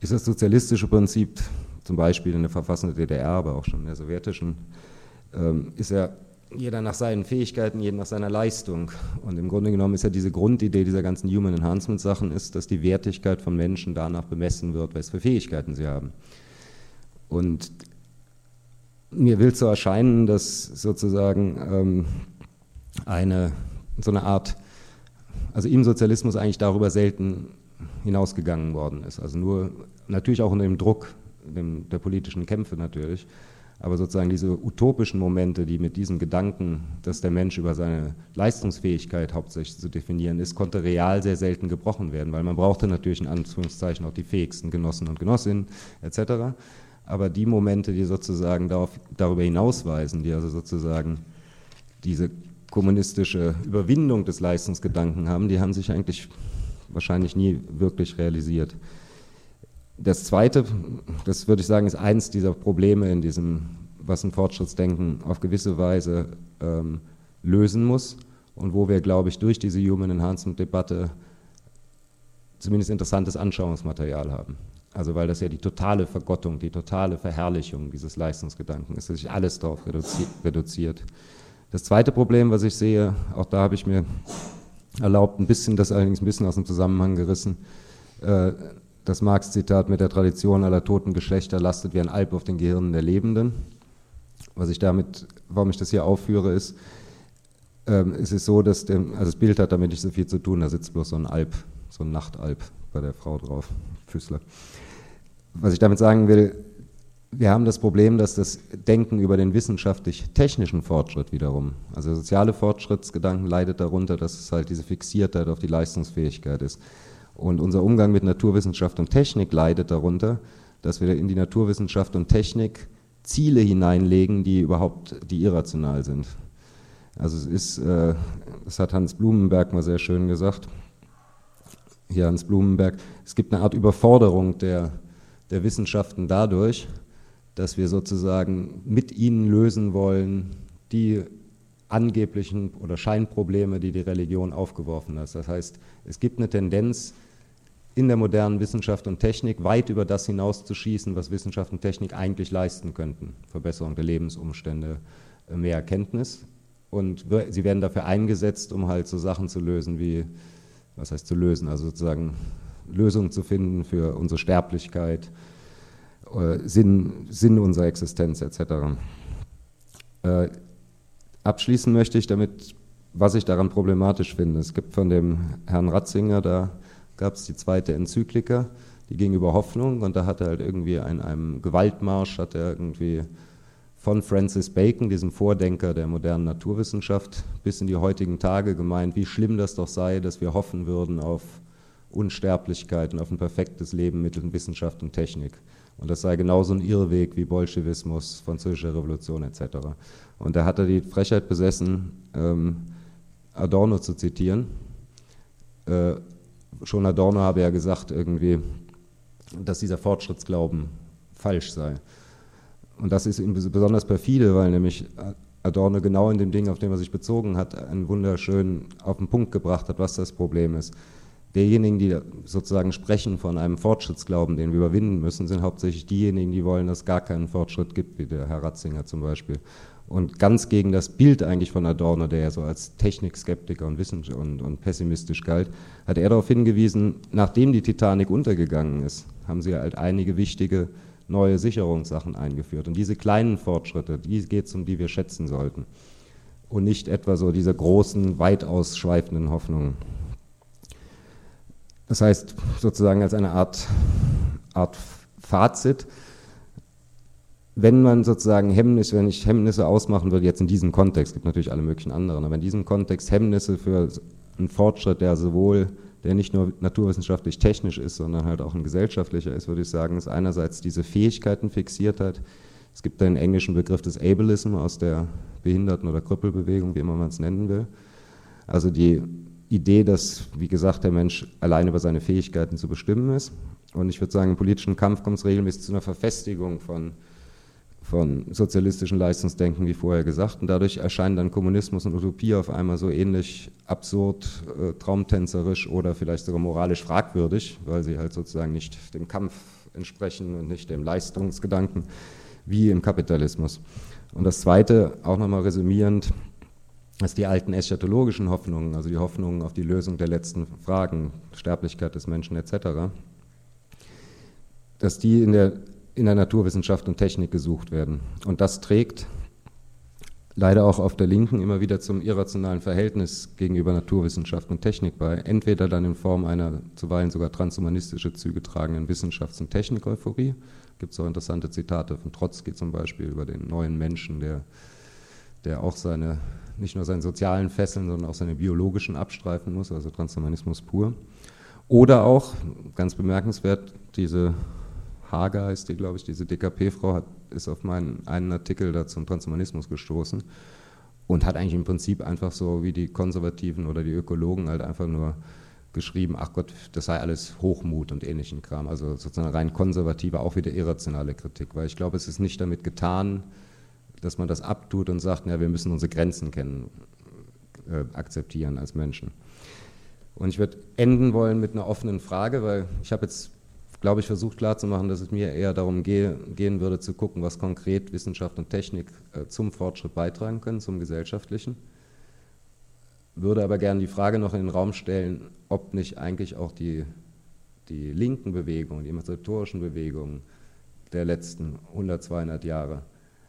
ist das sozialistische Prinzip, zum Beispiel in der Verfassung der DDR, aber auch schon in der sowjetischen, ähm, ist ja jeder nach seinen Fähigkeiten, jeder nach seiner Leistung. Und im Grunde genommen ist ja diese Grundidee dieser ganzen Human Enhancement Sachen ist, dass die Wertigkeit von Menschen danach bemessen wird, was für Fähigkeiten sie haben. Und mir will so erscheinen, dass sozusagen ähm, eine so eine Art, also im Sozialismus eigentlich darüber selten hinausgegangen worden ist. Also nur natürlich auch unter dem Druck dem, der politischen Kämpfe natürlich, aber sozusagen diese utopischen Momente, die mit diesem Gedanken, dass der Mensch über seine Leistungsfähigkeit hauptsächlich zu definieren ist, konnte real sehr selten gebrochen werden, weil man brauchte natürlich in Anführungszeichen auch die fähigsten Genossen und Genossinnen etc. Aber die Momente, die sozusagen darauf, darüber hinausweisen, die also sozusagen diese kommunistische Überwindung des Leistungsgedanken haben, die haben sich eigentlich wahrscheinlich nie wirklich realisiert. Das Zweite, das würde ich sagen, ist eins dieser Probleme in diesem, was ein Fortschrittsdenken auf gewisse Weise ähm, lösen muss und wo wir, glaube ich, durch diese Human Enhancement-Debatte zumindest interessantes Anschauungsmaterial haben. Also weil das ja die totale Vergottung, die totale Verherrlichung dieses Leistungsgedanken ist, dass sich alles darauf reduzi reduziert. Das zweite Problem, was ich sehe, auch da habe ich mir erlaubt, ein bisschen, das allerdings ein bisschen aus dem Zusammenhang gerissen, äh, das Marx-Zitat mit der Tradition aller toten Geschlechter lastet wie ein Alp auf den Gehirnen der Lebenden. Was ich damit, warum ich das hier aufführe, ist, ähm, es ist so, dass der, also das Bild hat damit nicht so viel zu tun, da sitzt bloß so ein Alp so ein Nachtalb bei der Frau drauf, Füßler. Was ich damit sagen will, wir haben das Problem, dass das Denken über den wissenschaftlich-technischen Fortschritt wiederum, also der soziale Fortschrittsgedanken leidet darunter, dass es halt diese Fixiertheit auf die Leistungsfähigkeit ist. Und unser Umgang mit Naturwissenschaft und Technik leidet darunter, dass wir in die Naturwissenschaft und Technik Ziele hineinlegen, die überhaupt, die irrational sind. Also es ist, äh, das hat Hans Blumenberg mal sehr schön gesagt, hier Hans Blumenberg, es gibt eine Art Überforderung der, der Wissenschaften dadurch, dass wir sozusagen mit ihnen lösen wollen, die angeblichen oder Scheinprobleme, die die Religion aufgeworfen hat. Das heißt, es gibt eine Tendenz in der modernen Wissenschaft und Technik weit über das hinauszuschießen, was Wissenschaft und Technik eigentlich leisten könnten. Verbesserung der Lebensumstände, mehr Erkenntnis. Und sie werden dafür eingesetzt, um halt so Sachen zu lösen wie, was heißt zu lösen, also sozusagen Lösungen zu finden für unsere Sterblichkeit, äh, Sinn, Sinn unserer Existenz etc. Äh, abschließen möchte ich damit, was ich daran problematisch finde. Es gibt von dem Herrn Ratzinger, da gab es die zweite Enzyklika, die ging über Hoffnung und da hat er halt irgendwie in einem Gewaltmarsch, hat er irgendwie von Francis Bacon, diesem Vordenker der modernen Naturwissenschaft, bis in die heutigen Tage gemeint, wie schlimm das doch sei, dass wir hoffen würden auf Unsterblichkeit und auf ein perfektes Leben mittels Wissenschaft und Technik. Und das sei genauso ein Irrweg wie Bolschewismus, Französische Revolution etc. Und da hat er die Frechheit besessen, ähm, Adorno zu zitieren. Äh, schon Adorno habe ja gesagt irgendwie, dass dieser Fortschrittsglauben falsch sei. Und das ist besonders perfide, weil nämlich Adorno genau in dem Ding, auf dem er sich bezogen hat, einen wunderschön auf den Punkt gebracht hat, was das Problem ist. Diejenigen, die sozusagen sprechen von einem Fortschrittsglauben, den wir überwinden müssen, sind hauptsächlich diejenigen, die wollen, dass es gar keinen Fortschritt gibt, wie der Herr Ratzinger zum Beispiel. Und ganz gegen das Bild eigentlich von Adorno, der ja so als Technikskeptiker und, und, und pessimistisch galt, hat er darauf hingewiesen, nachdem die Titanic untergegangen ist, haben sie halt einige wichtige neue Sicherungssachen eingeführt. Und diese kleinen Fortschritte, die geht es um die wir schätzen sollten. Und nicht etwa so diese großen, weit ausschweifenden Hoffnungen. Das heißt, sozusagen als eine Art, Art Fazit, wenn man sozusagen Hemmnisse, wenn ich Hemmnisse ausmachen würde, jetzt in diesem Kontext, gibt natürlich alle möglichen anderen, aber in diesem Kontext Hemmnisse für einen Fortschritt, der sowohl, der nicht nur naturwissenschaftlich technisch ist, sondern halt auch ein gesellschaftlicher ist, würde ich sagen, ist einerseits diese Fähigkeiten fixiert hat. Es gibt einen englischen Begriff des Ableism aus der Behinderten- oder Krüppelbewegung, wie immer man es nennen will. Also die Idee, dass, wie gesagt, der Mensch allein über seine Fähigkeiten zu bestimmen ist. Und ich würde sagen, im politischen Kampf kommt es regelmäßig zu einer Verfestigung von, von sozialistischen Leistungsdenken, wie vorher gesagt. Und dadurch erscheinen dann Kommunismus und Utopie auf einmal so ähnlich absurd, äh, traumtänzerisch oder vielleicht sogar moralisch fragwürdig, weil sie halt sozusagen nicht dem Kampf entsprechen und nicht dem Leistungsgedanken wie im Kapitalismus. Und das Zweite, auch nochmal resümierend, dass die alten eschatologischen Hoffnungen, also die Hoffnungen auf die Lösung der letzten Fragen, Sterblichkeit des Menschen etc., dass die in der, in der Naturwissenschaft und Technik gesucht werden. Und das trägt leider auch auf der Linken immer wieder zum irrationalen Verhältnis gegenüber Naturwissenschaft und Technik bei. Entweder dann in Form einer zuweilen sogar transhumanistische Züge tragenden Wissenschafts- und Technik-Euphorie. Gibt es auch interessante Zitate von Trotzki zum Beispiel über den neuen Menschen, der, der auch seine nicht nur seinen sozialen Fesseln, sondern auch seine biologischen abstreifen muss, also Transhumanismus pur. Oder auch, ganz bemerkenswert, diese Hager heißt die, glaube ich, diese DKP-Frau ist auf meinen einen Artikel da zum Transhumanismus gestoßen und hat eigentlich im Prinzip einfach so wie die Konservativen oder die Ökologen halt einfach nur geschrieben, ach Gott, das sei alles Hochmut und ähnlichen Kram. Also sozusagen rein konservative, auch wieder irrationale Kritik, weil ich glaube, es ist nicht damit getan, dass man das abtut und sagt, ja, wir müssen unsere Grenzen kennen, äh, akzeptieren als Menschen. Und ich würde enden wollen mit einer offenen Frage, weil ich habe jetzt, glaube ich, versucht klarzumachen, dass es mir eher darum gehe, gehen würde, zu gucken, was konkret Wissenschaft und Technik äh, zum Fortschritt beitragen können, zum gesellschaftlichen. Würde aber gerne die Frage noch in den Raum stellen, ob nicht eigentlich auch die, die linken Bewegungen, die emanzipatorischen Bewegungen der letzten 100, 200 Jahre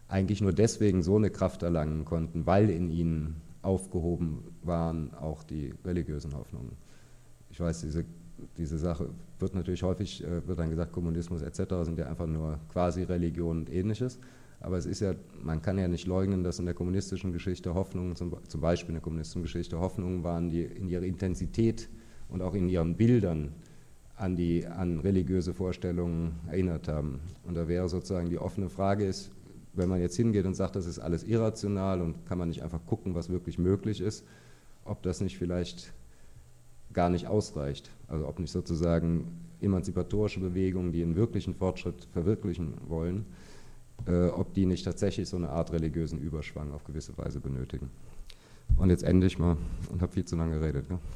eigentlich nur deswegen so eine Kraft erlangen konnten, weil in ihnen aufgehoben waren auch die religiösen Hoffnungen. Ich weiß, diese diese Sache wird natürlich häufig, äh, wird dann gesagt, Kommunismus etc. sind ja einfach nur quasi Religion und ähnliches. Aber es ist ja, man kann ja nicht leugnen, dass in der kommunistischen Geschichte Hoffnungen, zum, zum Beispiel in der kommunistischen Geschichte Hoffnungen waren, die in ihrer Intensität und auch in ihren Bildern an, die, an religiöse Vorstellungen erinnert haben. Und da wäre sozusagen die offene Frage ist, wenn man jetzt hingeht und sagt, das ist alles irrational und kann man nicht einfach gucken, was wirklich möglich ist, ob das nicht vielleicht gar nicht ausreicht. Also ob nicht sozusagen emanzipatorische Bewegungen, die einen wirklichen Fortschritt verwirklichen wollen, äh, ob die nicht tatsächlich so eine Art religiösen Überschwang auf gewisse Weise benötigen. Und jetzt ende ich mal und habe viel zu lange geredet. Ne?